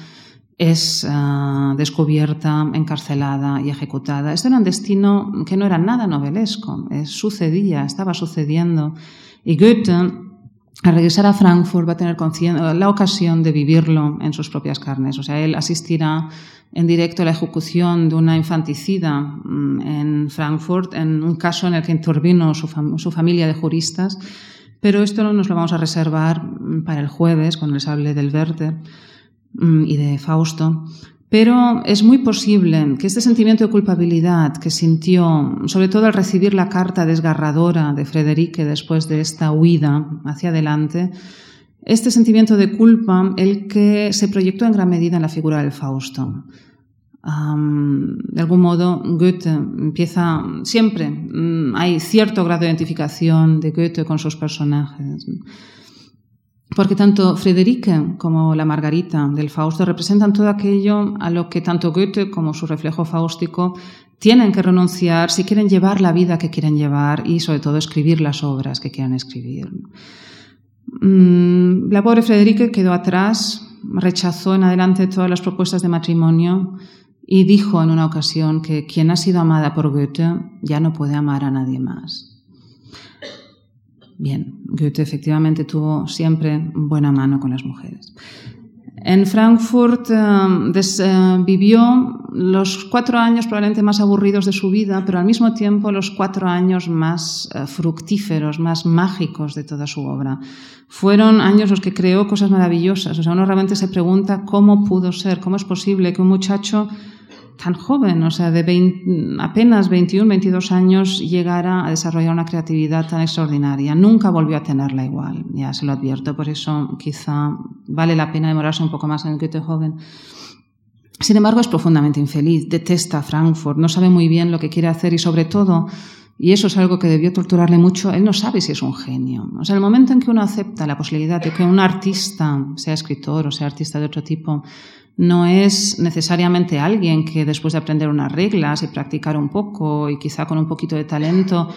[SPEAKER 2] es ah, descubierta, encarcelada y ejecutada. Esto era un destino que no era nada novelesco, sucedía, estaba sucediendo. Y Goethe, al regresar a Frankfurt, va a tener la ocasión de vivirlo en sus propias carnes. O sea, él asistirá en directo la ejecución de una infanticida mm, en Frankfurt, en un caso en el que intervino su, familia de juristas, pero esto nos lo vamos a reservar mm, para el jueves, cuando les hable del Werther mm, y de Fausto. Pero es muy posible que este sentimiento de culpabilidad que sintió, sobre todo al recibir la carta desgarradora de Frederique después de esta huida hacia adelante, este sentimiento de culpa, el que se proyectó en gran medida en la figura del Fausto. de algún modo, Goethe empieza siempre, mm, hay cierto grado de identificación de Goethe con sus personajes. Porque tanto Frederique como la Margarita del Fausto representan todo aquello a lo que tanto Goethe como su reflejo fáustico tienen que renunciar si quieren llevar la vida que quieren llevar y sobre todo escribir las obras que quieran escribir. Mm, la pobre Frederica quedó atrás, rechazó en adelante todas las propuestas de matrimonio y dijo en una ocasión que quien ha sido amada por Goethe ya no puede amar a nadie más. Bien, Goethe efectivamente tuvo siempre buena mano con las mujeres. En Frankfurt eh, eh, vivió los cuatro años probablemente más aburridos de su vida, pero al mismo tiempo los cuatro años más eh, fructíferos, más mágicos de toda su obra. Fueron años los que creó cosas maravillosas. O sea, uno realmente se pregunta cómo pudo ser, cómo es posible que un muchacho tan joven, o sea, de apenas 21, 22 años, llegara a desarrollar una creatividad tan extraordinaria. Nunca volvió a tenerla igual, ya se lo advierto, por eso quizá vale la pena demorarse un poco más en el Goethe joven. Sin embargo, es profundamente infeliz, detesta Frankfurt, no sabe muy bien lo que quiere hacer y sobre todo, y eso es algo que debió torturarle mucho, él no sabe si es un genio. O sea, el momento en que uno acepta la posibilidad de que un artista, sea escritor o sea artista de otro tipo, no es necesariamente alguien que después de aprender unas reglas y practicar un poco y quizá con un poquito de talento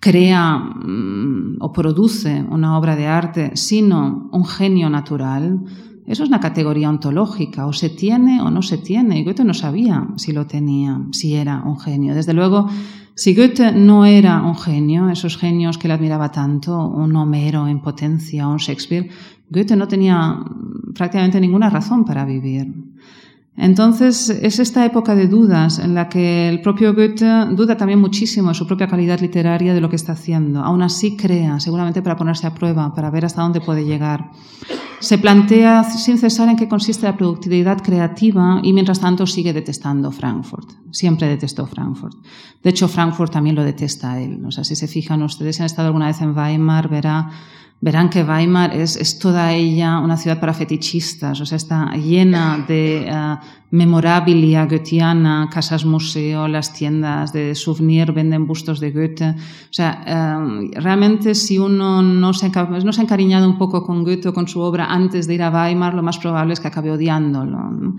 [SPEAKER 2] crea mm, o produce una obra de arte, sino un genio natural. Eso es una categoría ontológica, o se tiene o no se tiene. Y Goethe no sabía si lo tenía, si era un genio. Desde luego, si Goethe no era un genio, esos genios que le admiraba tanto, un Homero en potencia, un Shakespeare, Goethe no tenía prácticamente ninguna razón para vivir. Entonces, es esta época de dudas en la que el propio Goethe duda también muchísimo de su propia calidad literaria de lo que está haciendo. Aún así crea, seguramente para ponerse a prueba, para ver hasta dónde puede llegar. Se plantea sin cesar en qué consiste la productividad creativa y mientras tanto sigue detestando Frankfurt. Siempre detestó Frankfurt. De hecho, Frankfurt también lo detesta a él. O sea, si se fijan ustedes, si han estado alguna vez en Weimar, verá verán que Weimar es, toda ella una ciudad para fetichistas, o sea, está llena de uh, memorabilia goetheana, casas museo, las tiendas de souvenir venden bustos de Goethe. O sea, uh, realmente si uno no se, no encariñado un poco con Goethe o con su obra antes de ir a Weimar, lo más probable es que acabe odiándolo.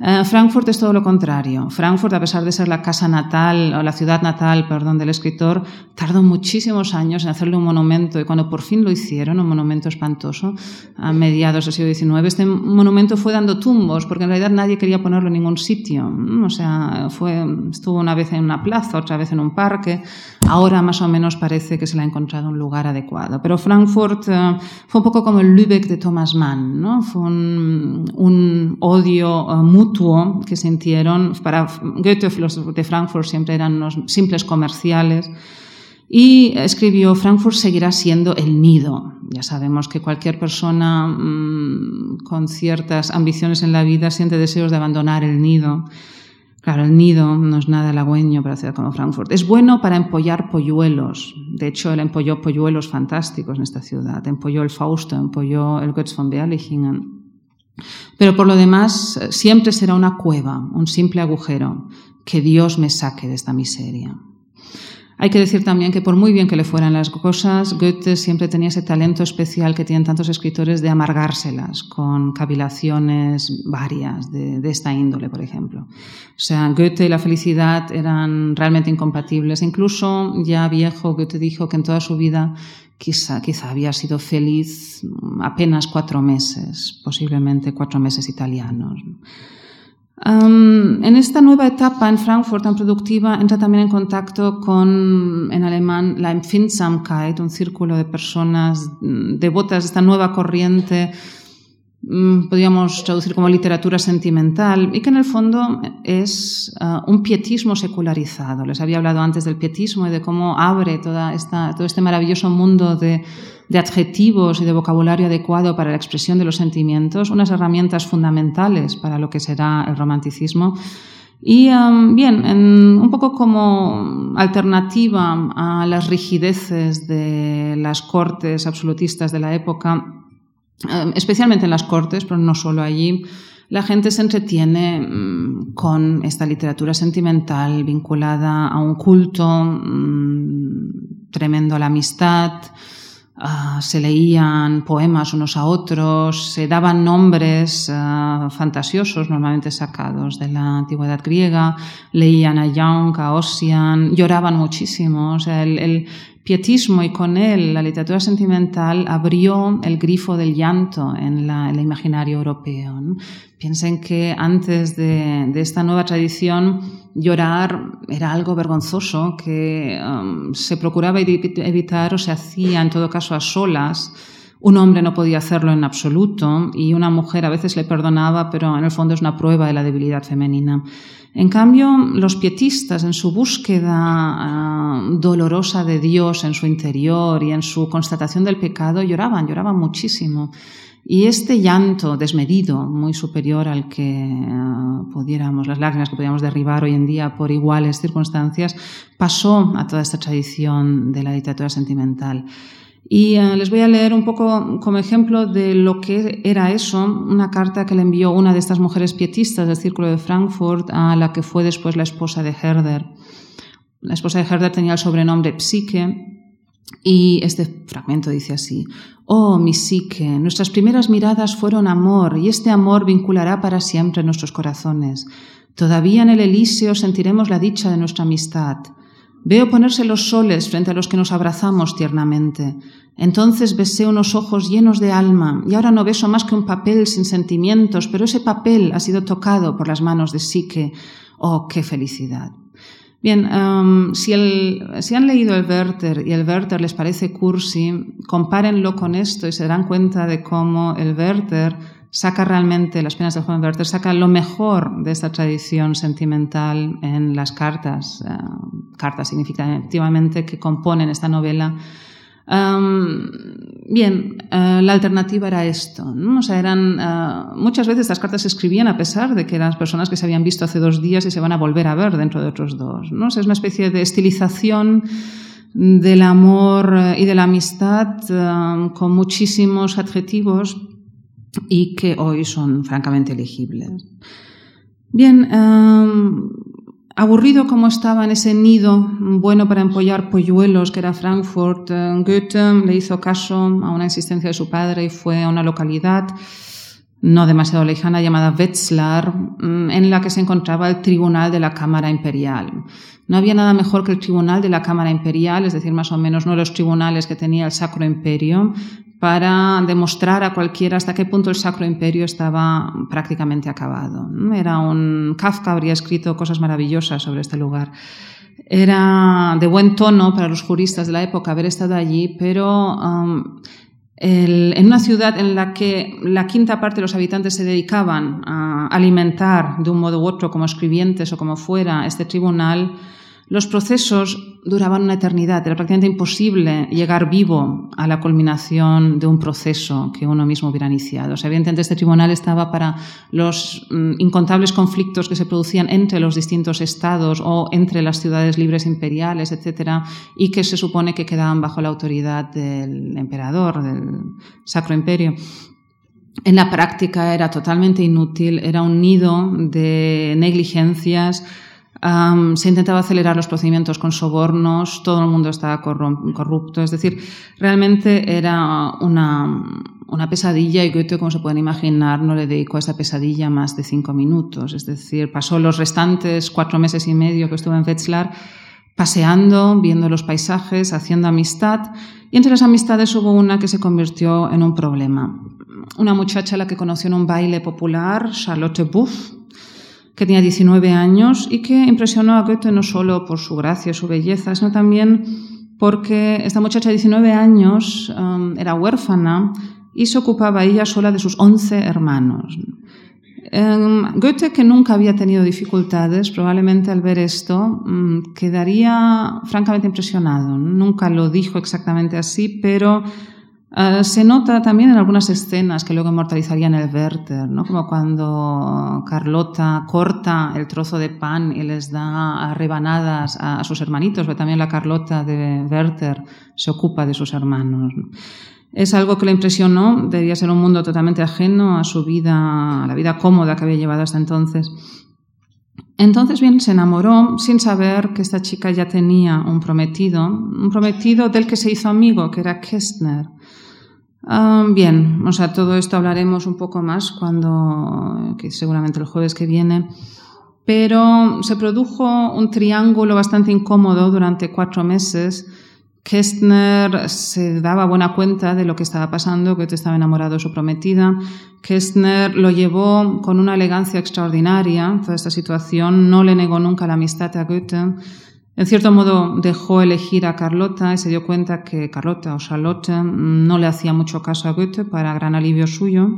[SPEAKER 2] Eh, Frankfurt es todo lo contrario. Frankfurt, a pesar de ser la casa natal, o la ciudad natal, perdón, del escritor, tardó muchísimos años en hacerle un monumento y cuando por fin lo hicieron, un monumento espantoso, a mediados del siglo XIX, este monumento fue dando tumbos porque en realidad nadie quería ponerlo en ningún sitio. O sea, fue, estuvo una vez en una plaza, otra vez en un parque. Ahora más o menos parece que se le ha encontrado un lugar adecuado. Pero Frankfurt eh, fue un poco como el Lübeck de Thomas Mann, ¿no? Fue un, odio uh, mutuo que sintieron. Para Goethe, filósofos de Frankfurt siempre eran unos simples comerciales. Y escribió, Frankfurt seguirá siendo el nido. Ya sabemos que cualquier persona mmm, con ciertas ambiciones en la vida siente deseos de abandonar el nido. Claro, el nido no es nada halagüeño para ciudad como Frankfurt. Es bueno para empollar polluelos. De hecho, él empolló polluelos fantásticos en esta ciudad. Empolló el Fausto, empolló el Götz von Berlichingen. Pero por lo demás, siempre será una cueva, un simple agujero. Que Dios me saque de esta miseria. Hay que decir también que por muy bien que le fueran las cosas, Goethe siempre tenía ese talento especial que tienen tantos escritores de amargárselas con cavilaciones varias de, esta índole, por ejemplo. O sea, Goethe y la felicidad eran realmente incompatibles. Incluso ya viejo, Goethe dijo que en toda su vida quizá, quizá había sido feliz apenas cuatro meses, posiblemente cuatro meses italianos. Um, en esta nueva etapa en Frankfurt tan productiva entra también en contacto con, en alemán, la Empfindsamkeit, un círculo de personas devotas de esta nueva corriente Mm, podríamos traducir como literatura sentimental, y que en el fondo es uh, un pietismo secularizado. Les había hablado antes del pietismo y de cómo abre toda esta, todo este maravilloso mundo de, de, adjetivos y de vocabulario adecuado para la expresión de los sentimientos, unas herramientas fundamentales para lo que será el romanticismo. Y um, bien, en, un poco como alternativa a las rigideces de las cortes absolutistas de la época, Em, especialmente en las cortes, pero no solo allí, la gente se entretiene mm, con esta literatura sentimental vinculada a un culto mm, tremendo a la amistad, Uh, se leían poemas unos a otros, se daban nombres uh, fantasiosos, normalmente sacados de la antigüedad griega, leían a Young, a Ossian, lloraban muchísimo. O sea, el, pietismo y con él la literatura sentimental abrió el grifo del llanto en, la, el imaginario europeo. Piensen que antes de, de, esta nueva tradición llorar era algo vergonzoso que um, se procuraba evitar o se hacía en todo caso a solas. Un hombre no podía hacerlo en absoluto y una mujer a veces le perdonaba, pero en el fondo es una prueba de la debilidad femenina. En cambio, los pietistas, en su búsqueda uh, dolorosa de Dios en su interior y en su constatación del pecado, lloraban, lloraban muchísimo. Y este llanto desmedido, muy superior al que uh, pudiéramos, las lágrimas que podíamos derribar hoy en día por iguales circunstancias, pasó a toda esta tradición de la literatura sentimental. Y uh, les voy a leer un poco como ejemplo de lo que era eso, una carta que le envió una de estas mujeres pietistas del Círculo de Frankfurt a la que fue después la esposa de Herder. La esposa de Herder tenía el sobrenombre Psique y este fragmento dice así, Oh, mi psique, nuestras primeras miradas fueron amor y este amor vinculará para siempre nuestros corazones. Todavía en el Elíseo sentiremos la dicha de nuestra amistad. Veo ponerse los soles frente a los que nos abrazamos tiernamente. Entonces besé unos ojos llenos de alma y ahora no beso más que un papel sin sentimientos, pero ese papel ha sido tocado por las manos de Psique. Oh, qué felicidad. Bien, um, si, el, si, han leído el Werther y el Werther les parece cursi, compárenlo con esto y se darán cuenta de cómo el Werther saca realmente, las penas del joven Werther, saca lo mejor de esta tradición sentimental en las cartas, uh, cartas significativamente que componen esta novela. Bien, uh, la alternativa era esto. ¿no? O sea, eran, uh, muchas veces estas cartas se escribían a pesar de que eran personas que se habían visto hace dos días y se van a volver a ver dentro de otros dos. ¿no? Es una especie de estilización del amor y de la amistad con muchísimos adjetivos y que hoy son francamente elegibles. Bien, aburrido como estaba en ese nido bueno para empollar polluelos que era Frankfurt, uh, Goethe le hizo caso a una insistencia de su padre y fue a una localidad no demasiado lejana llamada Wetzlar, mm, en la que se encontraba el Tribunal de la Cámara Imperial. No había nada mejor que el Tribunal de la Cámara Imperial, es decir, más o menos no los tribunales que tenía el Sacro Imperio, para demostrar a cualquiera hasta qué punto el Sacro Imperio estaba prácticamente acabado. Era un Kafka habría escrito cosas maravillosas sobre este lugar. Era de buen tono para los juristas de la época haber estado allí, pero um, en una ciudad en la que la quinta parte de los habitantes se dedicaban a alimentar de un modo u otro como escribientes o como fuera este tribunal, los procesos duraban una eternidad, era prácticamente imposible llegar vivo a la culminación de un proceso que uno mismo hubiera iniciado. O sea, evidentemente este tribunal estaba para los mm, incontables conflictos que se producían entre los distintos estados o entre las ciudades libres imperiales, etcétera, y que se supone que quedaban bajo la autoridad del emperador, del Sacro Imperio. En la práctica era totalmente inútil, era un nido de negligencias, se intentaba acelerar los procedimientos con sobornos, todo el mundo estaba corrupto, es decir, realmente era una, una pesadilla y Goethe, como se pueden imaginar, no le dedicó a esa pesadilla más de cinco minutos, es decir, pasó los restantes cuatro meses y medio que estuvo en Wetzlar paseando, viendo los paisajes, haciendo amistad, y entre las amistades hubo una que se convirtió en un problema. Una muchacha a la que conoció en un baile popular, Charlotte Buff, que tenía 19 años y que impresionó a Goethe no solo por su gracia, su belleza, sino también porque esta muchacha de 19 años um, era huérfana y se ocupaba ella sola de sus 11 hermanos. Um, Goethe, que nunca había tenido dificultades, probablemente al ver esto um, quedaría francamente impresionado. Nunca lo dijo exactamente así, pero Ah, se nota también en algunas escenas que luego inmortalizarían el Werther, ¿no? como cuando Carlota corta el trozo de pan y les da rebanadas a, sus hermanitos, pero también la Carlota de Werther se ocupa de sus hermanos. Es algo que le impresionó, debía ser un mundo totalmente ajeno a su vida, a la vida cómoda que había llevado hasta entonces. Entonces, bien, se enamoró sin saber que esta chica ya tenía un prometido, un prometido del que se hizo amigo, que era Kestner. Ah, bien, o sea, todo esto hablaremos un poco más cuando, que seguramente el jueves que viene, pero se produjo un triángulo bastante incómodo durante cuatro meses. Kestner se daba buena cuenta de lo que estaba pasando, que estaba enamorado de su prometida. Kestner lo llevó con una elegancia extraordinaria, toda esta situación, no le negó nunca la amistad a Goethe en cierto modo dejó elegir a Carlota y se dio cuenta que Carlota o Charlotte no le hacía mucho caso a Goethe para gran alivio suyo.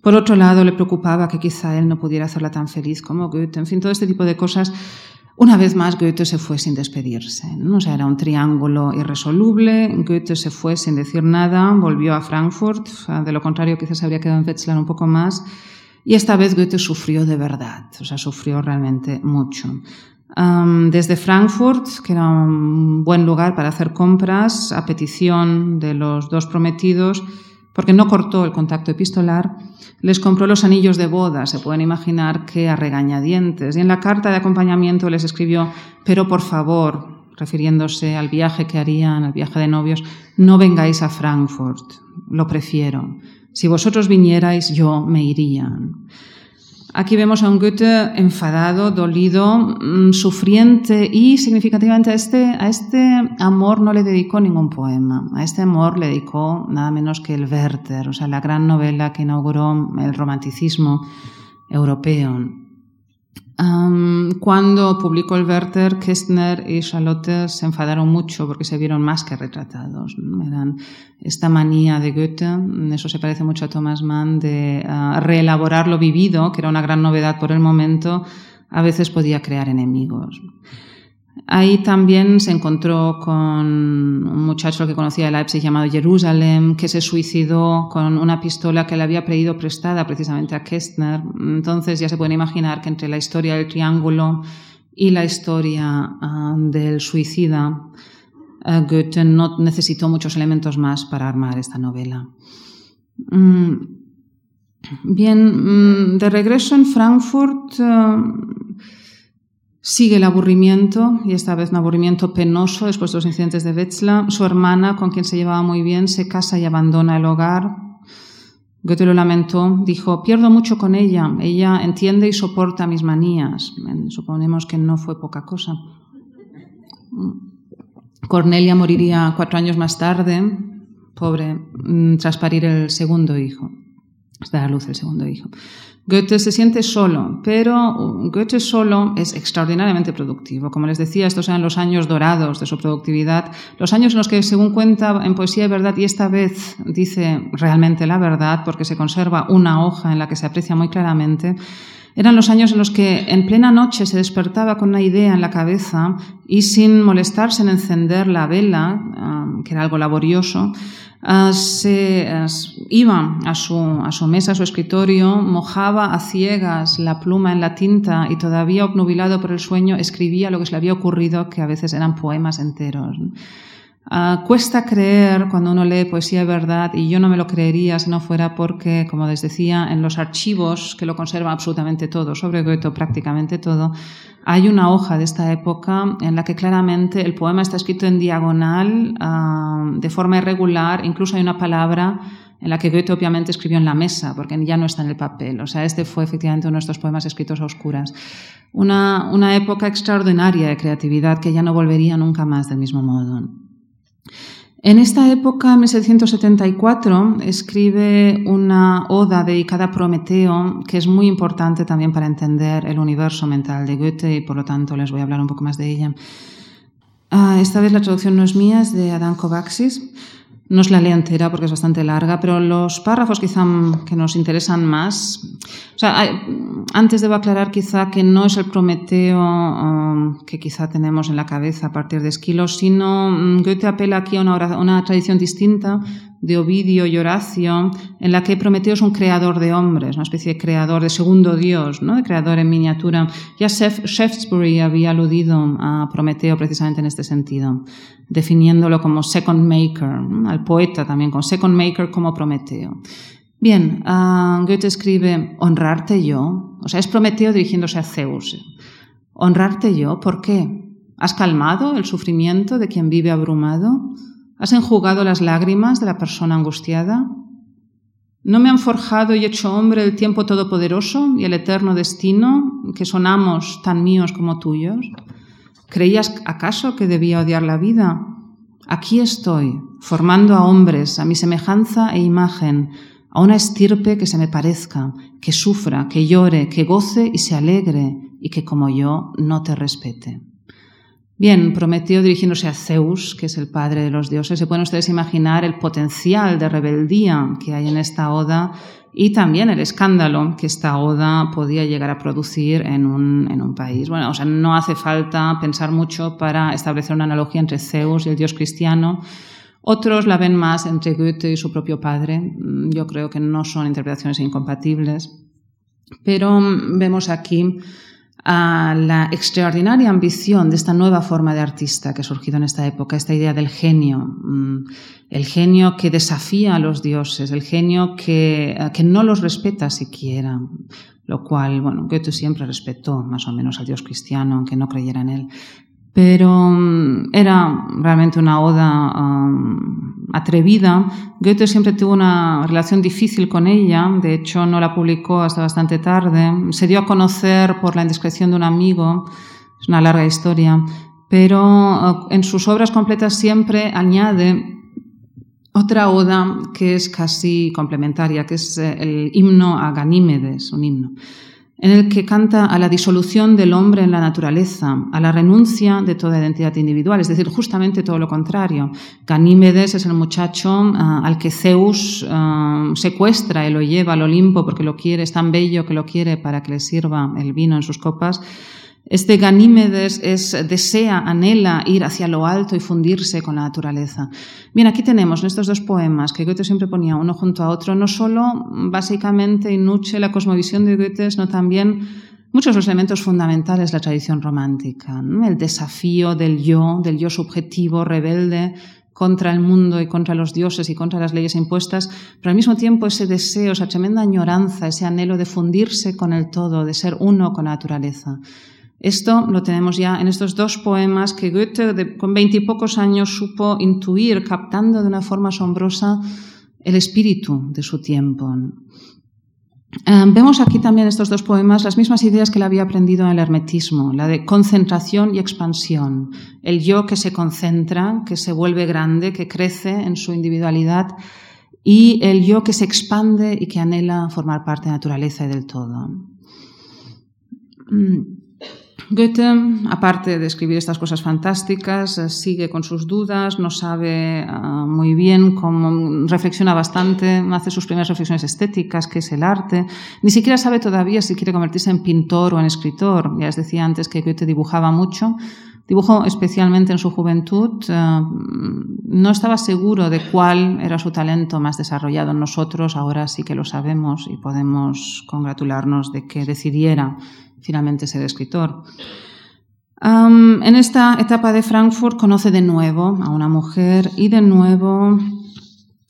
[SPEAKER 2] Por otro lado, le preocupaba que quizá él no pudiera hacerla tan feliz como Goethe. En fin, todo este tipo de cosas. Una vez más, Goethe se fue sin despedirse. ¿no? O sea, era un triángulo irresoluble. Goethe se fue sin decir nada, volvió a Frankfurt. De lo contrario, quizás habría quedado en Wetzlar un poco más. Y esta vez Goethe sufrió de verdad, o sea, sufrió realmente mucho desde Frankfurt, que era un buen lugar para hacer compras, a petición de los dos prometidos, porque no cortó el contacto epistolar, les compró los anillos de boda, se pueden imaginar que a regañadientes. Y en la carta de acompañamiento les escribió, pero por favor, refiriéndose al viaje que harían, al viaje de novios, no vengáis a Frankfurt, lo prefiero. Si vosotros vinierais, yo me iría. Aquí vemos a un Goethe enfadado, dolido, mm, sufriente y significativamente a este, a este amor no le dedicó ningún poema. A este amor le dedicó nada menos que el Werther, o sea, la gran novela que inauguró el romanticismo europeo cuando publicó el Werther, Kestner y Charlotte se enfadaron mucho porque se vieron más que retratados. Eran esta manía de Goethe, eso se parece mucho a Thomas Mann, de ah, reelaborar lo vivido, que era una gran novedad por el momento, a veces podía crear enemigos. Ahí también se encontró con un muchacho que conocía de Leipzig llamado Jerusalem, que se suicidó con una pistola que le había pedido prestada precisamente a Kestner. Entonces ya se puede imaginar que entre la historia del triángulo y la historia ah, del suicida, ah, Goethe no necesitó muchos elementos más para armar esta novela. Mm, bien, mm, de regreso en Frankfurt, ah, Sigue el aburrimiento, y esta vez un aburrimiento penoso después de los incidentes de Wetzlar. Su hermana, con quien se llevaba muy bien, se casa y abandona el hogar. Goethe lo lamentó, dijo, pierdo mucho con ella, ella entiende y soporta mis manías. Suponemos que no fue poca cosa. Cornelia moriría cuatro años más tarde, pobre, mm, tras parir el segundo hijo, dar a luz el segundo hijo. Goethe se siente solo, pero Goethe solo es extraordinariamente productivo. Como les decía, estos eran los años dorados de su productividad, los años en los que, según cuenta en Poesía y Verdad, y esta vez dice realmente la verdad, porque se conserva una hoja en la que se aprecia muy claramente, eran los años en los que en plena noche se despertaba con una idea en la cabeza y sin molestarse en encender la vela, ah, que era algo laborioso, se iba a su, a su mesa, a su escritorio, mojaba a ciegas la pluma en la tinta y todavía obnubilado por el sueño escribía lo que se le había ocurrido, que a veces eran poemas enteros. Ah, cuesta creer cuando uno lee poesía de verdad y yo no me lo creería si no fuera porque, como les decía, en los archivos que lo conservan absolutamente todo, sobre Goethe prácticamente todo, hay una hoja de esta época en la que claramente el poema está escrito en diagonal, ah, de forma irregular, incluso hay una palabra en la que Goethe obviamente escribió en la mesa, porque ya no está en el papel. O sea, este fue efectivamente uno de estos poemas escritos a oscuras. Una, una época extraordinaria de creatividad que ya no volvería nunca más del mismo modo. En esta época, en 1774, escribe una oda dedicada a Prometeo, que es muy importante también para entender el universo mental de Goethe y por lo tanto les voy a hablar un poco más de ella. Ah, esta vez la traducción no es mía, es de Adán Kovacs. No os la leo entera porque es bastante larga, pero los párrafos quizá que nos interesan más. O sea, antes debo aclarar quizá que no es el Prometeo um, que quizá tenemos en la cabeza a partir de Esquilo, sino mm, Goethe apela aquí a una tradición distinta de Ovidio y Horacio, en la que Prometeo es un creador de hombres, una especie de creador, de segundo dios, ¿no? de creador en miniatura. Ya Shaftesbury había aludido a Prometeo precisamente en este sentido, definiéndolo como second maker, al poeta también, con second maker como Prometeo. Bien, uh, Goethe escribe, honrarte yo, o sea, es Prometeo dirigiéndose a Zeus. Honrarte yo, ¿por qué? ¿Has calmado el sufrimiento de quien vive abrumado? ¿Has enjugado las lágrimas de la persona angustiada? ¿No me han forjado y hecho hombre el tiempo todopoderoso y el eterno destino, que son amos tan míos como tuyos? ¿Creías acaso que debía odiar la vida? Aquí estoy, formando a hombres a mi semejanza e imagen, a una estirpe que se me parezca, que sufra, que llore, que goce y se alegre, y que como yo no te respete. Bien, Prometeo dirigiéndose a Zeus, que es el padre de los dioses, se pueden ustedes imaginar el potencial de rebeldía que hay en esta oda y también el escándalo que esta oda podía llegar a producir en un, en un país. Bueno, o sea, no hace falta pensar mucho para establecer una analogía entre Zeus y el dios cristiano. Otros la ven más entre Goethe y su propio padre. Yo creo que no son interpretaciones incompatibles. Pero vemos aquí a la extraordinaria ambición de esta nueva forma de artista que ha surgido en esta época, esta idea del genio, mm, el genio que desafía a los dioses, el genio que, eh, que no los respeta siquiera, lo cual, bueno, Goethe siempre respetó más o menos al dios cristiano, aunque no creyera en él, pero mm, era realmente una oda um, atrevida. Goethe siempre tuvo una relación difícil con ella, de hecho no la publicó hasta bastante tarde. Se dio a conocer por la indiscreción de un amigo, es una larga historia, pero uh, en sus obras completas siempre añade otra oda que es casi complementaria, que es eh, el himno a Ganímedes, un himno en el que canta a la disolución del hombre en la naturaleza, a la renuncia de toda identidad individual, es decir, justamente todo lo contrario. Ganímedes es el muchacho ah, al que Zeus ah, secuestra y lo lleva al Olimpo porque lo quiere, es tan bello que lo quiere para que le sirva el vino en sus copas. Este Ganímedes es, desea, anhela ir hacia lo alto y fundirse con la naturaleza. Bien, aquí tenemos en estos dos poemas que Goethe siempre ponía uno junto a otro, no solo básicamente y Nuche la cosmovisión de Goethe, sino también muchos de los elementos fundamentales de la tradición romántica. El desafío del yo, del yo subjetivo, rebelde, contra el mundo y contra los dioses y contra las leyes impuestas, pero al mismo tiempo ese deseo, esa tremenda añoranza, ese anhelo de fundirse con el todo, de ser uno con la naturaleza. Esto lo tenemos ya en estos dos poemas que Goethe con veintipocos años supo intuir, captando de una forma asombrosa el espíritu de su tiempo. Eh, vemos aquí también estos dos poemas las mismas ideas que él había aprendido en el hermetismo, la de concentración y expansión, el yo que se concentra, que se vuelve grande, que crece en su individualidad, y el yo que se expande y que anhela formar parte de la naturaleza y del todo. Mm. Goethe, aparte de escribir estas cosas fantásticas, eh, sigue con sus dudas, no sabe ah, muy bien cómo, reflexiona bastante, hace sus primeras reflexiones estéticas, qué es el arte, ni siquiera sabe todavía si quiere convertirse en pintor o en escritor. Ya les decía antes que Goethe dibujaba mucho, dibujó especialmente en su juventud, eh, no estaba seguro de cuál era su talento más desarrollado. En nosotros, ahora sí que lo sabemos y podemos congratularnos de que decidiera finalmente ser escritor. en esta etapa de Frankfurt conoce de nuevo a una mujer y de nuevo,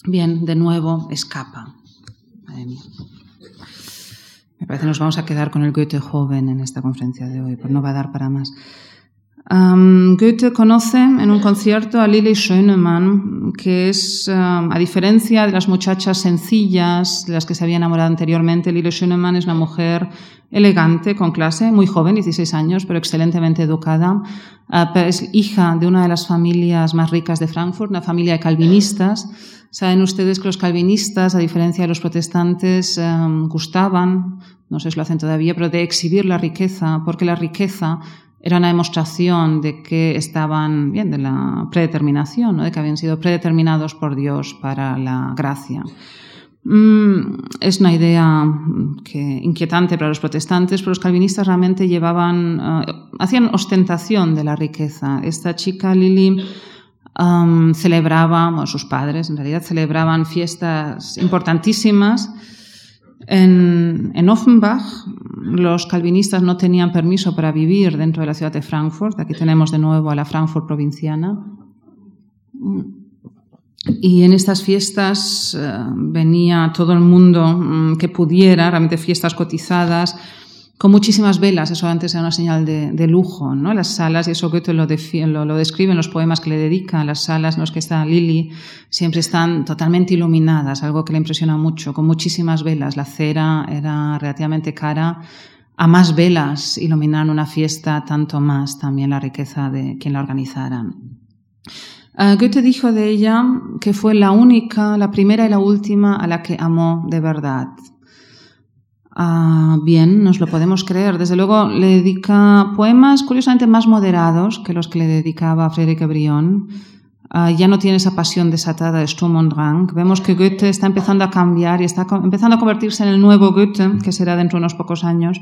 [SPEAKER 2] bien, de nuevo escapa. Me parece que nos vamos a quedar con el Goethe joven en esta conferencia de hoy, pues no va a dar para más. Goethe conoce en un concierto a Lili Schönemann, que es, a diferencia de las muchachas sencillas de las que se había enamorado anteriormente, Lili Schönemann es una mujer elegante, con clase, muy joven, 16 años, pero excelentemente educada. Ah, es hija de una de las familias más ricas de Frankfurt, una familia de calvinistas. Saben ustedes que los calvinistas, a diferencia de los protestantes, gustaban, no sé si lo hacen todavía, pero de exhibir la riqueza, porque la riqueza era una demostración de que estaban bien, de la predeterminación, ¿no? de que habían sido predeterminados por Dios para la gracia. Mm, es una idea que, inquietante para los protestantes, pero los calvinistas realmente llevaban, eh, hacían ostentación de la riqueza. Esta chica, Lili, celebraba, bueno, sus padres en realidad celebraban fiestas importantísimas. En, en, Offenbach, los calvinistas no tenían permiso para vivir dentro de la ciudad de Frankfurt. Aquí tenemos de nuevo a la Frankfurt provinciana. Y en estas fiestas eh, venía todo el mundo mm, que pudiera, realmente fiestas cotizadas, con muchísimas velas, eso antes era una señal de, lujo, ¿no? Las salas, y eso Goethe lo, lo, describe en los poemas que le dedica, las salas en las que está Lili siempre están totalmente iluminadas, algo que le impresiona mucho, con muchísimas velas. La cera era relativamente cara, a más velas iluminar una fiesta, tanto más también la riqueza de quien la organizara. Uh, Goethe dijo de ella que fue la única, la primera y la última a la que amó de verdad. Uh, bien, nos lo podemos creer. Desde luego le dedica poemas curiosamente más moderados que los que le dedicaba a Frédéric Brion. Uh, ya no tiene esa pasión desatada de Sturm und Drang. Vemos que Goethe está empezando a cambiar y está empezando a convertirse en el nuevo Goethe, que será dentro de unos pocos años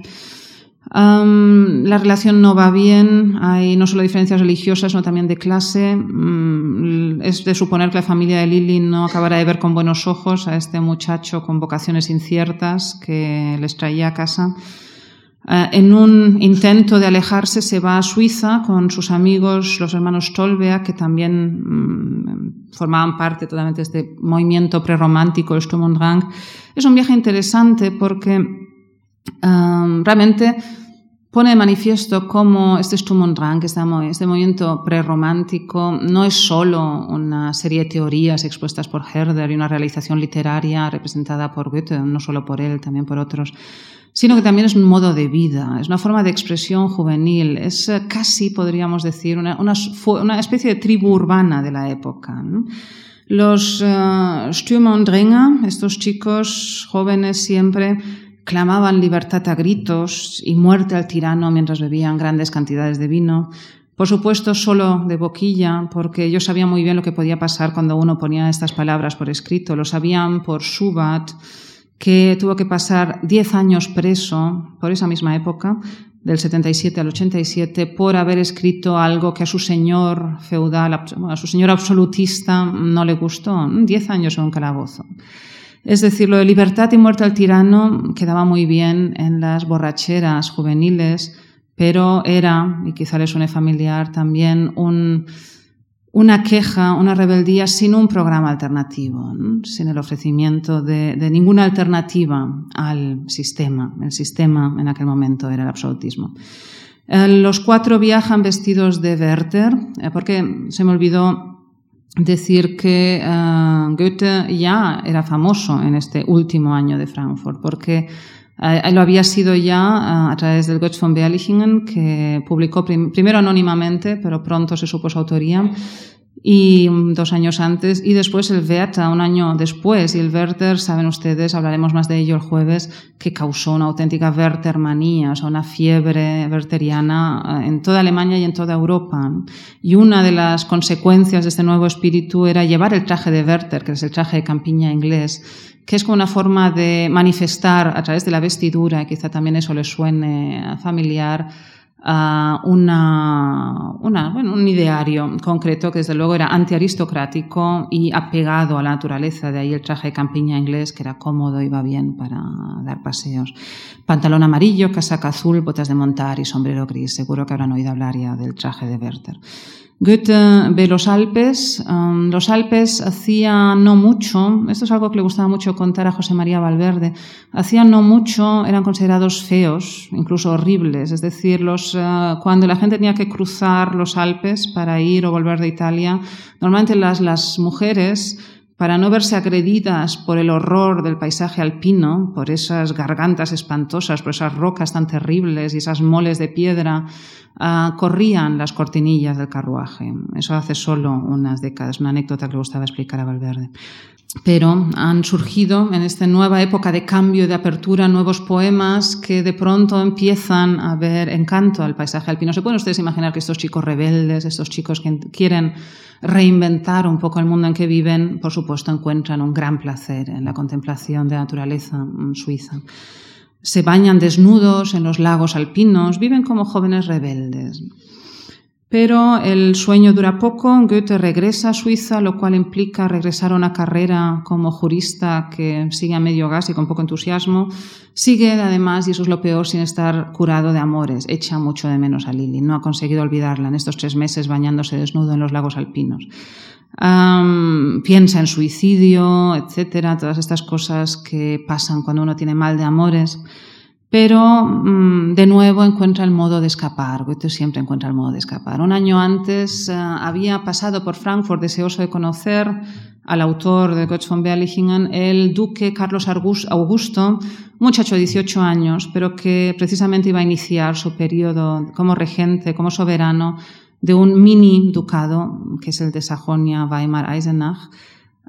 [SPEAKER 2] la relación no va bien, hay no solo diferencias religiosas, sino también de clase. Mm, es de suponer que la familia de Lily no acabará de ver con buenos ojos a este muchacho con vocaciones inciertas que les traía a casa. Eh, en un intento de alejarse se va a Suiza con sus amigos, los hermanos Tolbea, que también mm, formaban parte totalmente de este movimiento prerromántico, el Sturm und Drang. Es un viaje interesante porque realmente pone de manifiesto cómo este Sturm und Drang, este, movimiento prerromántico, no es solo una serie de teorías expuestas por Herder y una realización literaria representada por Goethe, no solo por él, también por otros, sino que también es un modo de vida, es una forma de expresión juvenil, es eh, casi, podríamos decir, una, una, especie de tribu urbana de la época. Los uh, und Dränger, estos chicos jóvenes siempre, clamaban libertad a gritos y muerte al tirano mientras bebían grandes cantidades de vino. Por supuesto, solo de boquilla, porque yo sabía muy bien lo que podía pasar cuando uno ponía estas palabras por escrito. Lo sabían por Subat, que tuvo que pasar diez años preso por esa misma época, del 77 al 87, por haber escrito algo que a su señor feudal, a su señor absolutista no le gustó. Diez años en un calabozo. Es decir, lo de libertad y muerte al tirano quedaba muy bien en las borracheras juveniles, pero era, y quizá le suene familiar, también una queja, una rebeldía sin un programa alternativo, sin el ofrecimiento de, ninguna alternativa al sistema. El sistema en aquel momento era el absolutismo. Eh, los cuatro viajan vestidos de Werther, eh, porque se me olvidó decir que uh, Goethe ya era famoso en este último año de Frankfurt, porque uh, lo había sido ya uh, a través del Goethe von Berlichingen, que publicó prim primero anónimamente, pero pronto se supo su autoría, y dos años antes, y después el Werther, un año después, y el Werther, saben ustedes, hablaremos más de ello el jueves, que causó una auténtica Werthermanía, o sea, una fiebre wertheriana eh, en toda Alemania y en toda Europa. Y una de las consecuencias de este nuevo espíritu era llevar el traje de Werther, que es el traje de campiña inglés, que es como una forma de manifestar a través de la vestidura, quizá también eso le suene familiar, una, una, bueno, un ideario concreto que desde luego era antiaristocrático y apegado a la naturaleza, de ahí el traje de campiña inglés que era cómodo, iba bien para dar paseos. Pantalón amarillo, casaca azul, botas de montar y sombrero gris. Seguro que habrán oído hablar ya del traje de Werther. Goethe ve los Alpes. Um, los Alpes hacía no mucho, esto es algo que le gustaba mucho contar a José María Valverde, hacía no mucho eran considerados feos, incluso horribles. Es decir, los, uh, cuando la gente tenía que cruzar los Alpes para ir o volver de Italia, normalmente las, las mujeres para no verse agredidas por el horror del paisaje alpino, por esas gargantas espantosas, por esas rocas tan terribles y esas moles de piedra, uh, corrían las cortinillas del carruaje. Eso hace solo unas décadas, una anécdota que le gustaba explicar a Valverde pero han surgido en esta nueva época de cambio, de apertura, nuevos poemas que de pronto empiezan a ver encanto al paisaje alpino. ¿Se pueden ustedes imaginar que estos chicos rebeldes, estos chicos que quieren reinventar un poco el mundo en que viven, por supuesto encuentran un gran placer en la contemplación de la naturaleza mm, suiza? Se bañan desnudos en los lagos alpinos, viven como jóvenes rebeldes. Pero el sueño dura poco, Goethe regresa a Suiza, lo cual implica regresar a una carrera como jurista que sigue a medio gas y con poco entusiasmo. Sigue además, y eso es lo peor, sin estar curado de amores. Echa mucho de menos a Lili. No ha conseguido olvidarla en estos tres meses bañándose desnudo en los lagos alpinos. piensa en suicidio, etcétera, todas estas cosas que pasan cuando uno tiene mal de amores pero mm, de nuevo encuentra el modo de escapar. Goethe siempre encuentra el modo de escapar. Un año antes eh, había pasado por Frankfurt deseoso de conocer al autor de Goethe von Berlichingen, el duque Carlos Augusto, muchacho de 18 años, pero que precisamente iba a iniciar su periodo como regente, como soberano de un mini ducado, que es el de Sajonia-Weimar-Eisenach,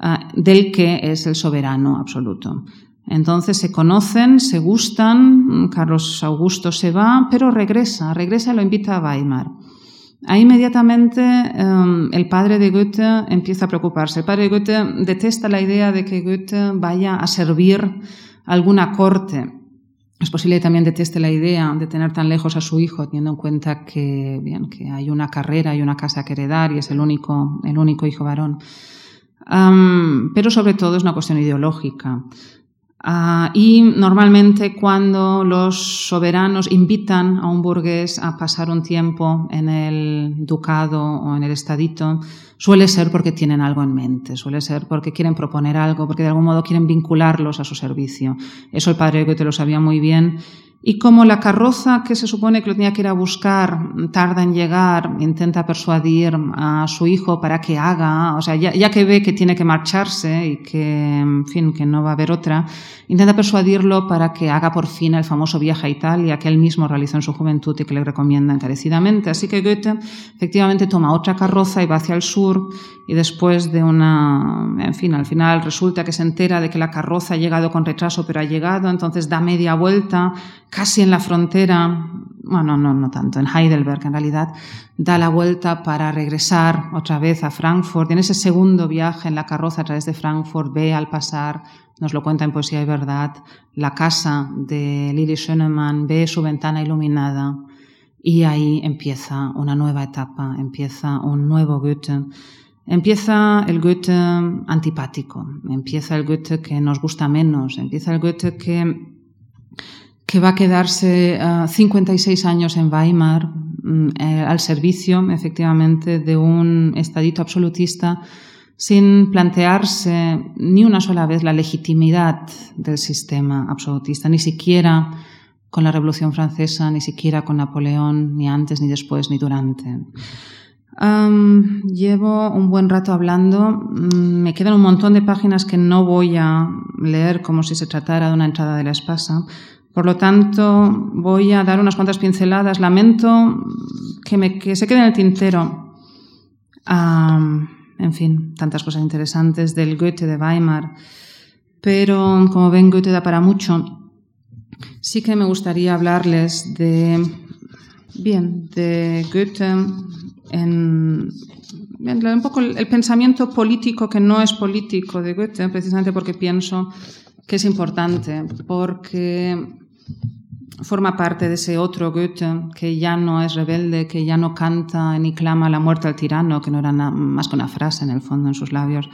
[SPEAKER 2] eh, del que es el soberano absoluto. Entonces se conocen, se gustan, Carlos Augusto se va, pero regresa, regresa y lo invita a Weimar. Ahí inmediatamente em, el padre de Goethe empieza a preocuparse. El padre de Goethe detesta la idea de que Goethe vaya a servir alguna corte. Es posible que también deteste la idea de tener tan lejos a su hijo, teniendo en cuenta que, bien, que hay una carrera y una casa que heredar y es el único, el único hijo varón. pero sobre todo es una cuestión ideológica. Uh, y normalmente cuando los soberanos invitan a un burgués a pasar un tiempo en el ducado o en el estadito, suele ser porque tienen algo en mente, suele ser porque quieren proponer algo, porque de algún modo quieren vincularlos a su servicio. Eso el padre Goethe lo sabía muy bien y como la carroza que se supone que lo tenía que ir a buscar tarda en llegar, intenta persuadir a su hijo para que haga, o sea, ya, que ve que tiene que marcharse y que, en fin, que no va a haber otra, intenta persuadirlo para que haga por fin el famoso viaje a Italia que él mismo realizó en su juventud y que le recomienda encarecidamente. Así que Goethe efectivamente toma otra carroza y va hacia el sur y después de una, en fin, al final resulta que se entera de que la carroza ha llegado con retraso, pero ha llegado, entonces da media vuelta, casi en la frontera, bueno, no, no tanto, en Heidelberg en realidad, da la vuelta para regresar otra vez a Frankfurt. Y en ese segundo viaje en la carroza a través de Frankfurt ve al pasar, nos lo cuenta en Poesía y Verdad, la casa de Lili Schönemann, ve su ventana iluminada y ahí empieza una nueva etapa, empieza un nuevo Goethe. Empieza el Goethe antipático, empieza el Goethe que nos gusta menos, empieza el Goethe que que va a quedarse 56 eh, años en Weimar mm, eh, al servicio, efectivamente, de un estadito absolutista sin plantearse ni una sola vez la legitimidad del sistema absolutista, ni siquiera con la Revolución Francesa, ni siquiera con Napoleón, ni antes, ni después, ni durante. llevo un buen rato hablando. Mm, me quedan un montón de páginas que no voy a leer como si se tratara de una entrada de la espasa. Por lo tanto, voy a dar unas cuantas pinceladas. Lamento que, me, que se quede en el tintero. en fin, tantas cosas interesantes del Goethe de Weimar. Pero, como ven, Goethe da para mucho. Sí que me gustaría hablarles de, bien, de Goethe en, un poco el, pensamiento político que no es político de Goethe, precisamente porque pienso que es importante, porque forma parte de ese otro Goethe que ya no es rebelde, que ya no canta ni clama la muerte al tirano, que no era más que una frase en el fondo en sus labios.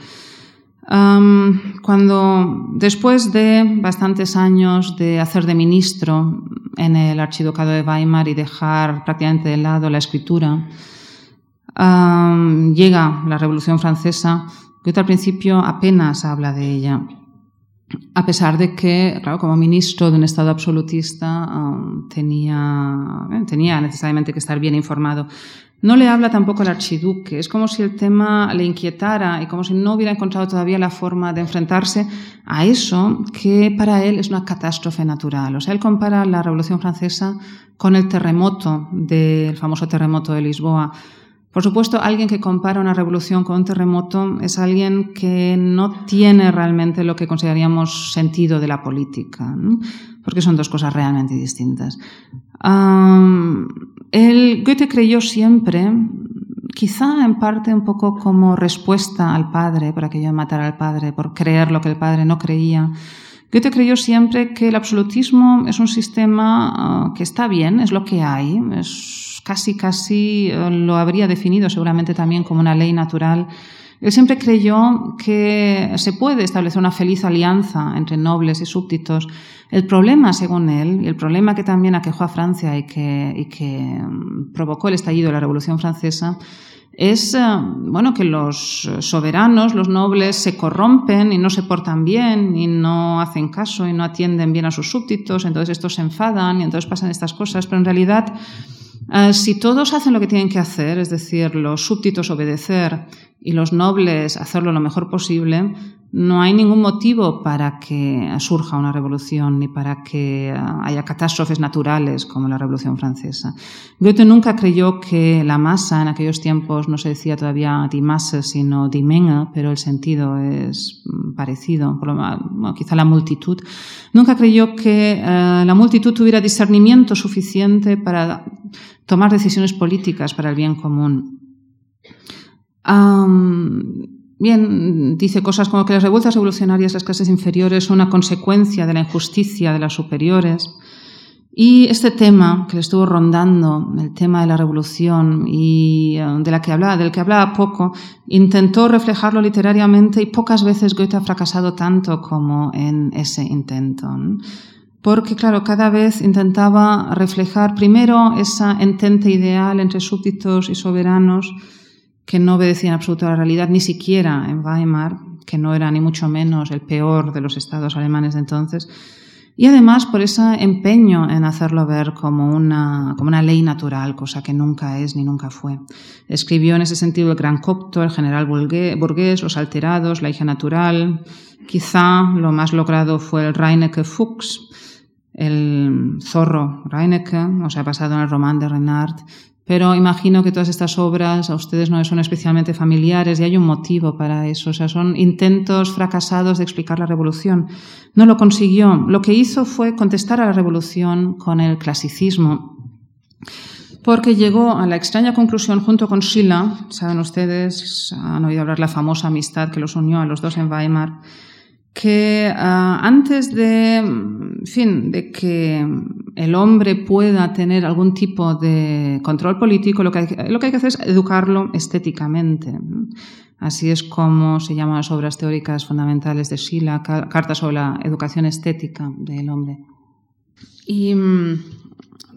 [SPEAKER 2] cuando después de bastantes años de hacer de ministro en el archiducado de Weimar y dejar prácticamente de lado la escritura, llega la Revolución Francesa, Goethe al principio apenas habla de ella, a pesar de que, claro, como ministro de un Estado absolutista tenía, eh, tenía necesariamente que estar bien informado. No le habla tampoco al archiduque, es como si el tema le inquietara y como si no hubiera encontrado todavía la forma de enfrentarse a eso que para él es una catástrofe natural. O sea, él compara la Revolución Francesa con el terremoto del famoso terremoto de Lisboa. Por supuesto, alguien que compara una revolución con un terremoto es alguien que no tiene realmente lo que consideraríamos sentido de la política, porque son dos cosas realmente distintas. el Goethe creyó siempre, quizá en parte un poco como respuesta al padre, por aquello de matar al padre, por creer lo que el padre no creía, Goethe creyó siempre que el absolutismo es un sistema ah, que está bien, es lo que hay, es casi, casi eh, lo habría definido seguramente también como una ley natural. Él siempre creyó que se puede establecer una feliz alianza entre nobles y súbditos. El problema, según él, y el problema que también aquejó a Francia y que, y que mm, provocó el estallido de la Revolución Francesa, es eh, bueno que los soberanos, los nobles, se corrompen y no se portan bien y no hacen caso y no atienden bien a sus súbditos, entonces estos se enfadan y entonces pasan estas cosas, pero en realidad Ah, si todos hacen lo que tienen que hacer, es decir, los súbditos obedecer y los nobles hacerlo lo mejor posible, no hay ningún motivo para que surja una revolución ni para que ah, haya catástrofes naturales como la Revolución Francesa. Goethe nunca creyó que la masa en aquellos tiempos no se decía todavía die Masse sino die Menge, pero el sentido es mm, parecido, quizá la multitud. Nunca creyó que ah, la multitud tuviera discernimiento suficiente para tomar decisiones políticas para el bien común. Bien, dice cosas como que las revueltas revolucionarias las clases inferiores son una consecuencia de la injusticia de las superiores. Y este tema que le estuvo rondando, el tema de la revolución y eh, de la que hablaba, del que hablaba poco, intentó reflejarlo literariamente y pocas veces Goethe ha fracasado tanto como en ese intento porque, claro, cada vez intentaba reflejar primero esa entente ideal entre súbditos y soberanos que no obedecían absoluto a la realidad, ni siquiera en Weimar, que no era ni mucho menos el peor de los estados alemanes de entonces, y además por ese empeño en hacerlo ver como una, como una ley natural, cosa que nunca es ni nunca fue. Escribió en ese sentido el Gran Copto, el General Burgués, Los Alterados, La hija natural. Quizá lo más logrado fue el Reinecke Fuchs, el zorro Reinecke, o sea, basado en el román de Renard, pero imagino que todas estas obras a ustedes no son especialmente familiares y hay un motivo para eso. O sea, son intentos fracasados de explicar la revolución. No lo consiguió. Lo que hizo fue contestar a la revolución con el clasicismo. Porque llegó a la extraña conclusión junto con Schiller, saben ustedes, han oído hablar la famosa amistad que los unió a los dos en Weimar, que ah, antes de, fin, de que el hombre pueda tener algún tipo de control político, lo que hay, lo que, hay que hacer es educarlo estéticamente. Así es como se llaman las obras teóricas fundamentales de Schiller, Carta sobre la educación estética del hombre. Y, mm,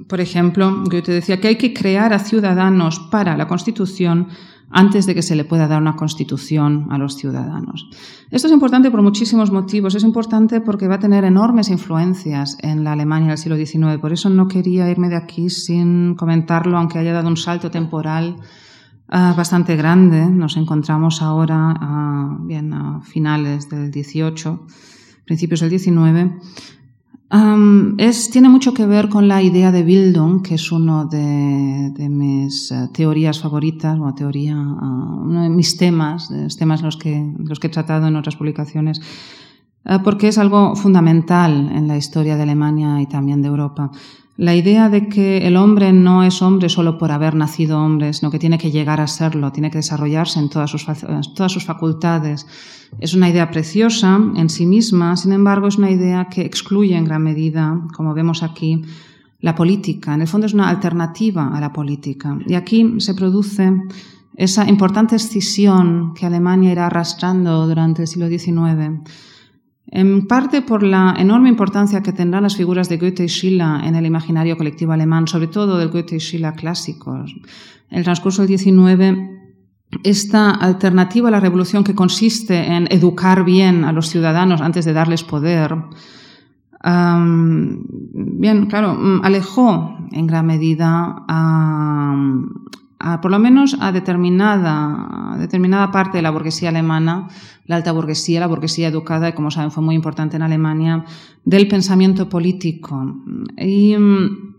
[SPEAKER 2] por ejemplo, yo te decía que hay que crear a ciudadanos para la Constitución antes de que se le pueda dar una constitución a los ciudadanos. Esto es importante por muchísimos motivos. Es importante porque va a tener enormes influencias en la Alemania del siglo XIX. Por eso no quería irme de aquí sin comentarlo, aunque haya dado un salto temporal ah, bastante grande. Nos encontramos ahora a, bien, a finales del 18, principios del 19. es, tiene mucho que ver con la idea de Bildung, que es uno de, mis eh, teorías favoritas, o teoría, ah, uno de mis temas, temas los que, los que he tratado en otras publicaciones, eh, porque es algo fundamental en la historia de Alemania y también de Europa. La idea de que el hombre no es hombre solo por haber nacido hombre, sino que tiene que llegar a serlo, tiene que desarrollarse en todas sus, todas sus facultades, es una idea preciosa en sí misma, sin embargo es una idea que excluye en gran medida, como vemos aquí, la política. En el fondo es una alternativa a la política. Y aquí se produce esa importante escisión que Alemania irá arrastrando durante el siglo XIX en parte por la enorme importancia que tendrán las figuras de Goethe y Schiller en el imaginario colectivo alemán, sobre todo del Goethe y Schiller clásicos. En el transcurso del XIX, esta alternativa a la revolución que consiste en educar bien a los ciudadanos antes de darles poder, bien, claro, alejó en gran medida a, por lo menos a determinada, determinada parte de la burguesía alemana, la alta burguesía, la burguesía educada, y como saben fue muy importante en Alemania, del pensamiento político. Mm,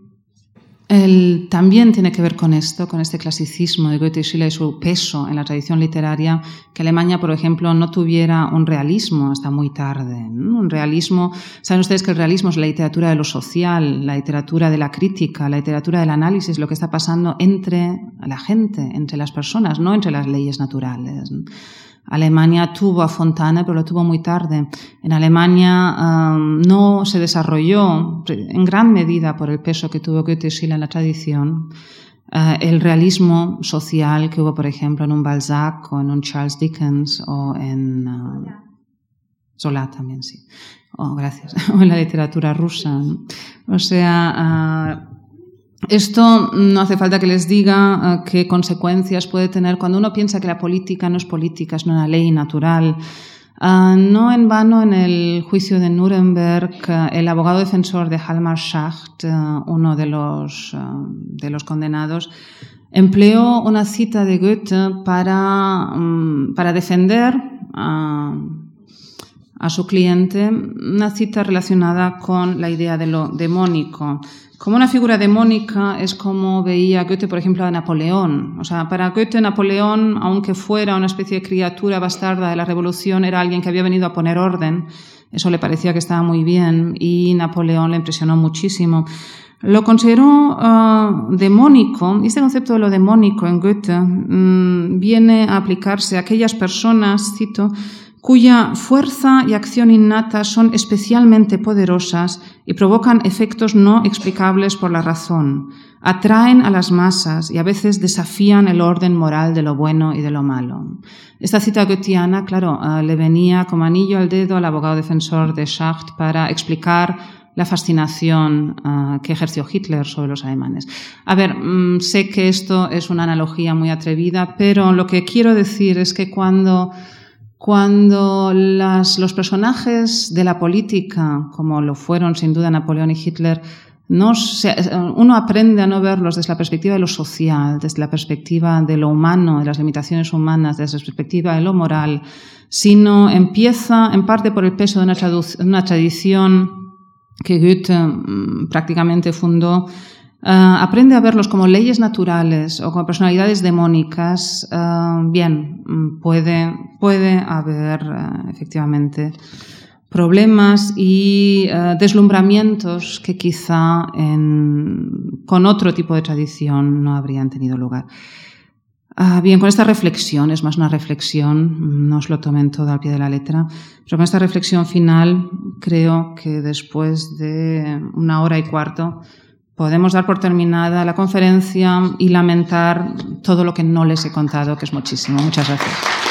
[SPEAKER 2] el, también tiene que ver con esto, con este clasicismo de Goethe y Schiller y su peso en la tradición literaria, que Alemania, por ejemplo, no tuviera un realismo hasta muy tarde. Un realismo, saben ustedes que el realismo es la literatura de lo social, la literatura de la crítica, la literatura del análisis, lo que está pasando entre la gente, entre las personas, no entre las leyes naturales. Alemania tuvo a Fontana, pero lo tuvo muy tarde. En Alemania um, no se desarrolló en gran medida por el peso que tuvo Goethe y en la tradición. Uh, el realismo social que hubo, por ejemplo, en un Balzac o en un Charles Dickens o en uh, Zola también, sí. Oh, gracias. o en la literatura rusa. O sea, uh, esto no hace falta que les diga eh, qué consecuencias puede tener cuando uno piensa que la política no es política, es una ley natural. Eh, no en vano en el juicio de Nuremberg, eh, el abogado defensor de Halmar Schacht, uno de los, de los condenados, empleó una cita de Goethe para, mm, para defender a su cliente, una cita relacionada con la idea de lo demónico. Como una figura demónica es como veía Goethe, por ejemplo, a Napoleón. O sea, para Goethe, Napoleón, aunque fuera una especie de criatura bastarda de la revolución, era alguien que había venido a poner orden. Eso le parecía que estaba muy bien y Napoleón le impresionó muchísimo. Lo consideró uh, demónico, y este concepto de lo demónico en Goethe mm, viene a aplicarse a aquellas personas, cito, cuya fuerza y acción innata son especialmente poderosas y provocan efectos no explicables por la razón, atraen a las masas y a veces desafían el orden moral de lo bueno y de lo malo. Esta cita goetiana, claro, eh, le venía como anillo al dedo al abogado defensor de Schacht para explicar la fascinación eh, que ejerció Hitler sobre los alemanes. A ver, mm, sé que esto es una analogía muy atrevida, pero lo que quiero decir es que cuando cuando los personajes de la política, como lo fueron sin duda Napoleón y Hitler, no uno aprende a no verlos desde la perspectiva de lo social, desde la perspectiva de lo humano, de las limitaciones humanas, desde la perspectiva de lo moral, sino empieza en parte por el peso de una, una tradición que Goethe mm, prácticamente fundó Ah, aprende a verlos como leyes naturales o como personalidades demónicas, ah, bien, mm, puede, puede haber ah, efectivamente problemas y deslumbramientos que quizá con otro tipo de tradición no habrían tenido lugar. bien, con esta reflexión, es más una reflexión, no os lo tomen todo al pie de la letra, pero con esta reflexión final creo que después de una hora y cuarto podemos dar por terminada la conferencia y lamentar todo lo que no les he contado, que es muchísimo. Muchas gracias.